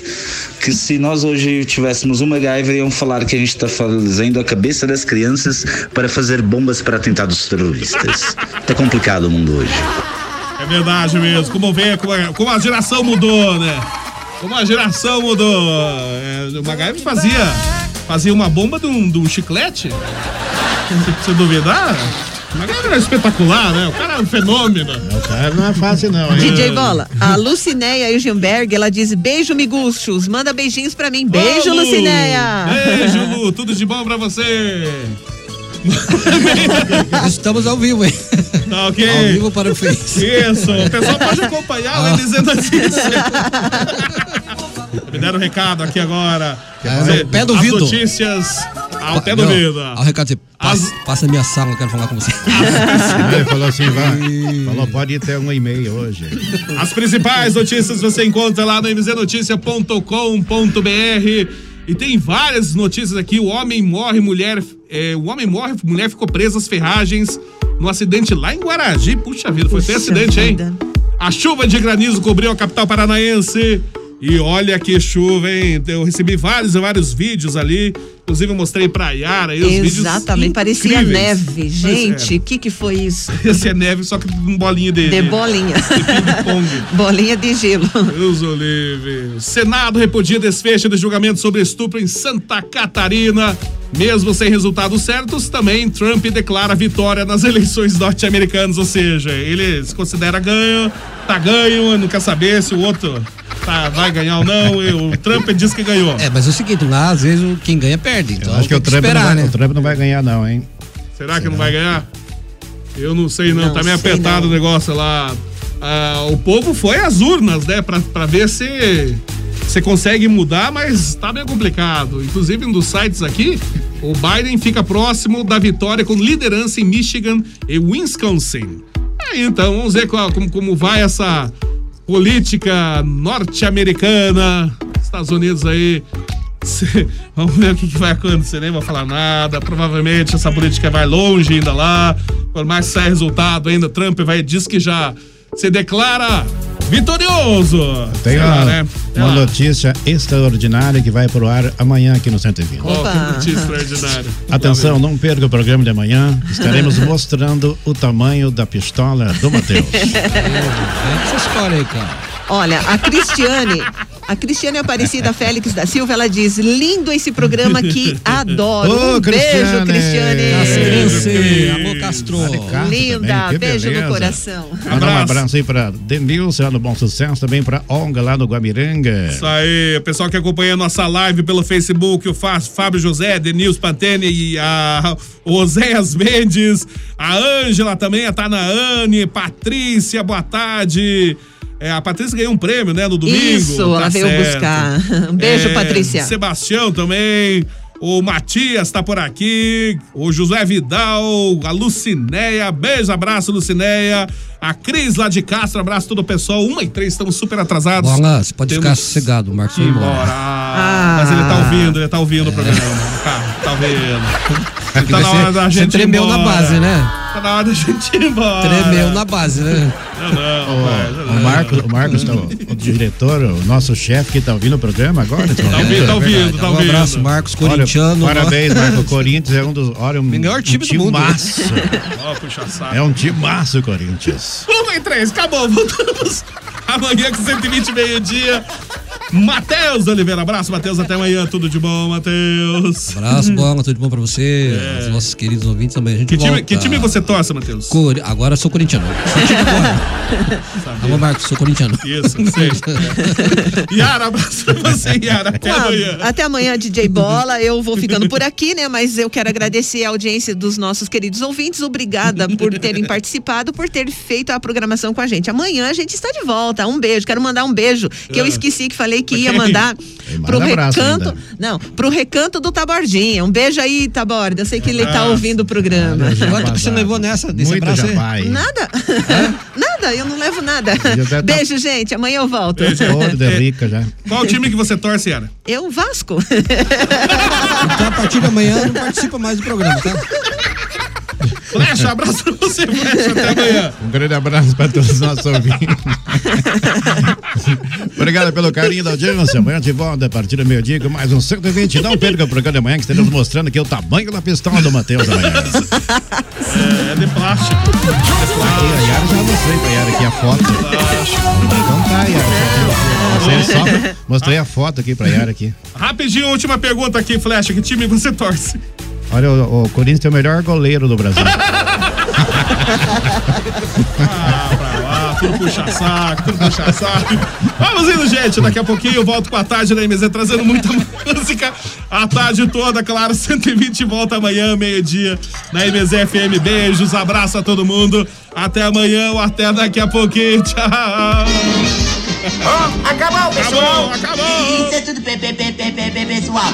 que se nós hoje tivéssemos um MacGyver, iam falar que a gente está fazendo a cabeça das crianças para fazer bombas para atentados terroristas. tá complicado o mundo hoje. É verdade mesmo. Como vê, como a, como a geração mudou, né? Como a geração mudou. É, o MacGyver fazia, fazia uma bomba de um, de um chiclete. Se você duvidar, o MacGyver era espetacular, né? O cara é um fenômeno. O cara não é fácil, não, hein? DJ Bola, a Lucinéia Eugenberg, ela diz beijo, miguchos. Manda beijinhos pra mim. Beijo, Ô, Lu! Lucinéia. Beijo, Lu. Tudo de bom pra você. Estamos ao vivo, hein? Tá ok? Ao vivo para o Face. Isso. O pessoal pode acompanhar Ah. lá dizendo notícia. Me deram um recado aqui agora. É, ao pé do as vidro. notícias ao pé do vidro. Ao recado de passa, passa a minha sala, eu quero falar com você. Ele falou assim, vai. Falou, pode ir até um e-mail hoje. As principais notícias você encontra lá no mznoticia.com.br e tem várias notícias aqui. O homem morre, mulher. é, o homem morre, mulher ficou presa às ferragens no acidente lá em Guaragi. Puxa vida, foi Puxa acidente, hein? vida. A chuva de granizo cobriu a capital paranaense. E olha que chuva, hein? Eu recebi vários e vários vídeos ali. Inclusive, eu mostrei pra Yara aí os vídeos. Exatamente, parecia neve. Gente, o que que foi isso? é. Esse é neve, só que com bolinha de. De bolinha. bolinha de gelo. Deus o livre. Senado repudia desfecho do julgamento sobre estupro em Santa Catarina. Mesmo sem resultados certos, também Trump declara vitória nas eleições norte-americanas. Ou seja, ele se considera ganho, tá ganho, não quer saber se o outro tá, vai ganhar ou não. E o Trump diz que ganhou. É, mas é o seguinte, lá às vezes o- quem ganha perde. Então acho que o Trump, não esperar, vai, né? o Trump não vai ganhar, não, hein? Será que não vai ganhar? Eu não sei não, Não tá meio apertado não. o negócio lá. Ah, o povo foi às urnas, né, pra, pra ver se você consegue mudar, mas tá meio complicado. Inclusive, um dos sites aqui, o Biden fica próximo da vitória com liderança em Michigan e Wisconsin. Aí, então, vamos ver qual- como, como vai essa política norte-americana. Estados Unidos aí. Vamos ver o que, que vai acontecer, nem vou falar nada. Provavelmente essa política vai longe ainda lá. Por mais que saia resultado, ainda Trump vai diz que já se declara vitorioso. Tem lá, né? Uma notícia extraordinária que vai pro ar amanhã aqui no 120. Ó, que notícia extraordinária. Atenção, não perca o programa de amanhã. Estaremos mostrando o tamanho da pistola do Matheus. Essa história aí, cara. Olha, a Cristiane, a Cristiane Aparecida Félix da Silva, ela diz: lindo esse programa que adoro. Ô, um beijo, Cristiane. Cristiane. Alô, Castro. Linda, também, beijo beleza. no coração. Mandar um abraço aí pra Denilson lá no Bom Sucesso, também pra Onga lá no Guamiranga. Isso aí, o pessoal que acompanha a nossa live pelo Facebook, o Fá- Fábio José, Denils Pantene e a o Oséias Mendes, a Ângela também, a Tanaane, Patrícia, boa tarde. É, a Patrícia ganhou um prêmio, né, no domingo. Isso, ela veio buscar. Um beijo, Patrícia. Sebastião também. O Matias tá por aqui, o José Vidal, a Lucinéia, beijo, abraço, Lucinéia, a Cris lá de Castro, abraço todo o pessoal, uma e três, estamos super atrasados. Bola, você pode ficar Temos sossegado, o Marcos embora. embora. Ah, Mas ele tá ouvindo, ele tá ouvindo o programa. Tá, tá ouvindo. Ele tá na hora da Você gente ir tremeu na base, né? Tá Tá na hora da gente ir embora. Tremeu na base, né? Não, não, rapaz, O, o Marcos, o, Marcos tá, o, o diretor, o nosso chefe que tá ouvindo o programa agora. Tá ouvindo, tá ouvindo, tá Um ouvindo. abraço, Marcos, corintiano. Olha, parabéns, Marcos. O Corinthians é um dos. Olha, um, Melhor time um do mundo. timaço. Ó, puxa saco. É um timaço, Corinthians. Uma em três, acabou. Voltamos amanhã com 120 meio-dia. Matheus Oliveira, abraço, Matheus. Até amanhã. Tudo de bom, Matheus. Abraço, bom, tudo de bom pra você, os nossos queridos ouvintes também. A gente É. Que time, volta. que time você torce, Matheus? Cori- Agora eu sou corintiano. Alô, Marcos, sou corintiano. Isso, sei. Yara, abraço pra você, Yara. Até amanhã. Até amanhã, DJ Bola. Eu vou ficando por aqui, né? Mas eu quero agradecer a audiência dos nossos queridos ouvintes. Obrigada por terem participado, por ter feito a programação com a gente. Amanhã a gente está de volta. Um beijo. Quero mandar um beijo, que eu Ah. esqueci que falei que ia mandar manda pro recanto. ainda. Não, pro recanto do Tabordinha. Um beijo aí, Taborda. Eu sei que ele tá ouvindo o programa. Agora tu que você levou nessa, desse Muito abraço aí? Nada. Nada, eu não levo nada. Tá- Beijo, gente. Amanhã eu volto. De rica já. Qual time que você torce, Yara? Eu, Vasco. Então, a partir de amanhã, não participa mais do programa, tá? Flecha, abraço pra você, Flecha. Até amanhã. Um grande abraço para todos os nossos ouvintes. Obrigado pelo carinho da audiência. Amanhã de volta a partir do meio-dia com mais um 120. Não perca o programa de amanhã que estaremos mostrando aqui o tamanho da pistola do Matheus amanhã. É, é de plástico. Aí, a Yara já mostrei pra Yara aqui a foto. Então tá, Yara. Mostrei, só, mostrei a foto aqui pra Yara aqui. Rapidinho, última pergunta aqui, Flecha. Que time você torce? Olha, o, o Corinthians tem o melhor goleiro do Brasil. Ah, pra lá, tudo puxa saco, tudo puxa saco. Vamos indo, gente. Daqui a pouquinho eu volto com a tarde da MZ trazendo muita música. A tarde toda, claro, 120 volta amanhã, meio-dia, na MZ FM. Beijos, abraço a todo mundo. Até amanhã ou até daqui a pouquinho. Tchau. Acabou, pessoal. Acabou, acabou. Isso é tudo, pe- pe- pe- pe- pe- pe- pessoal.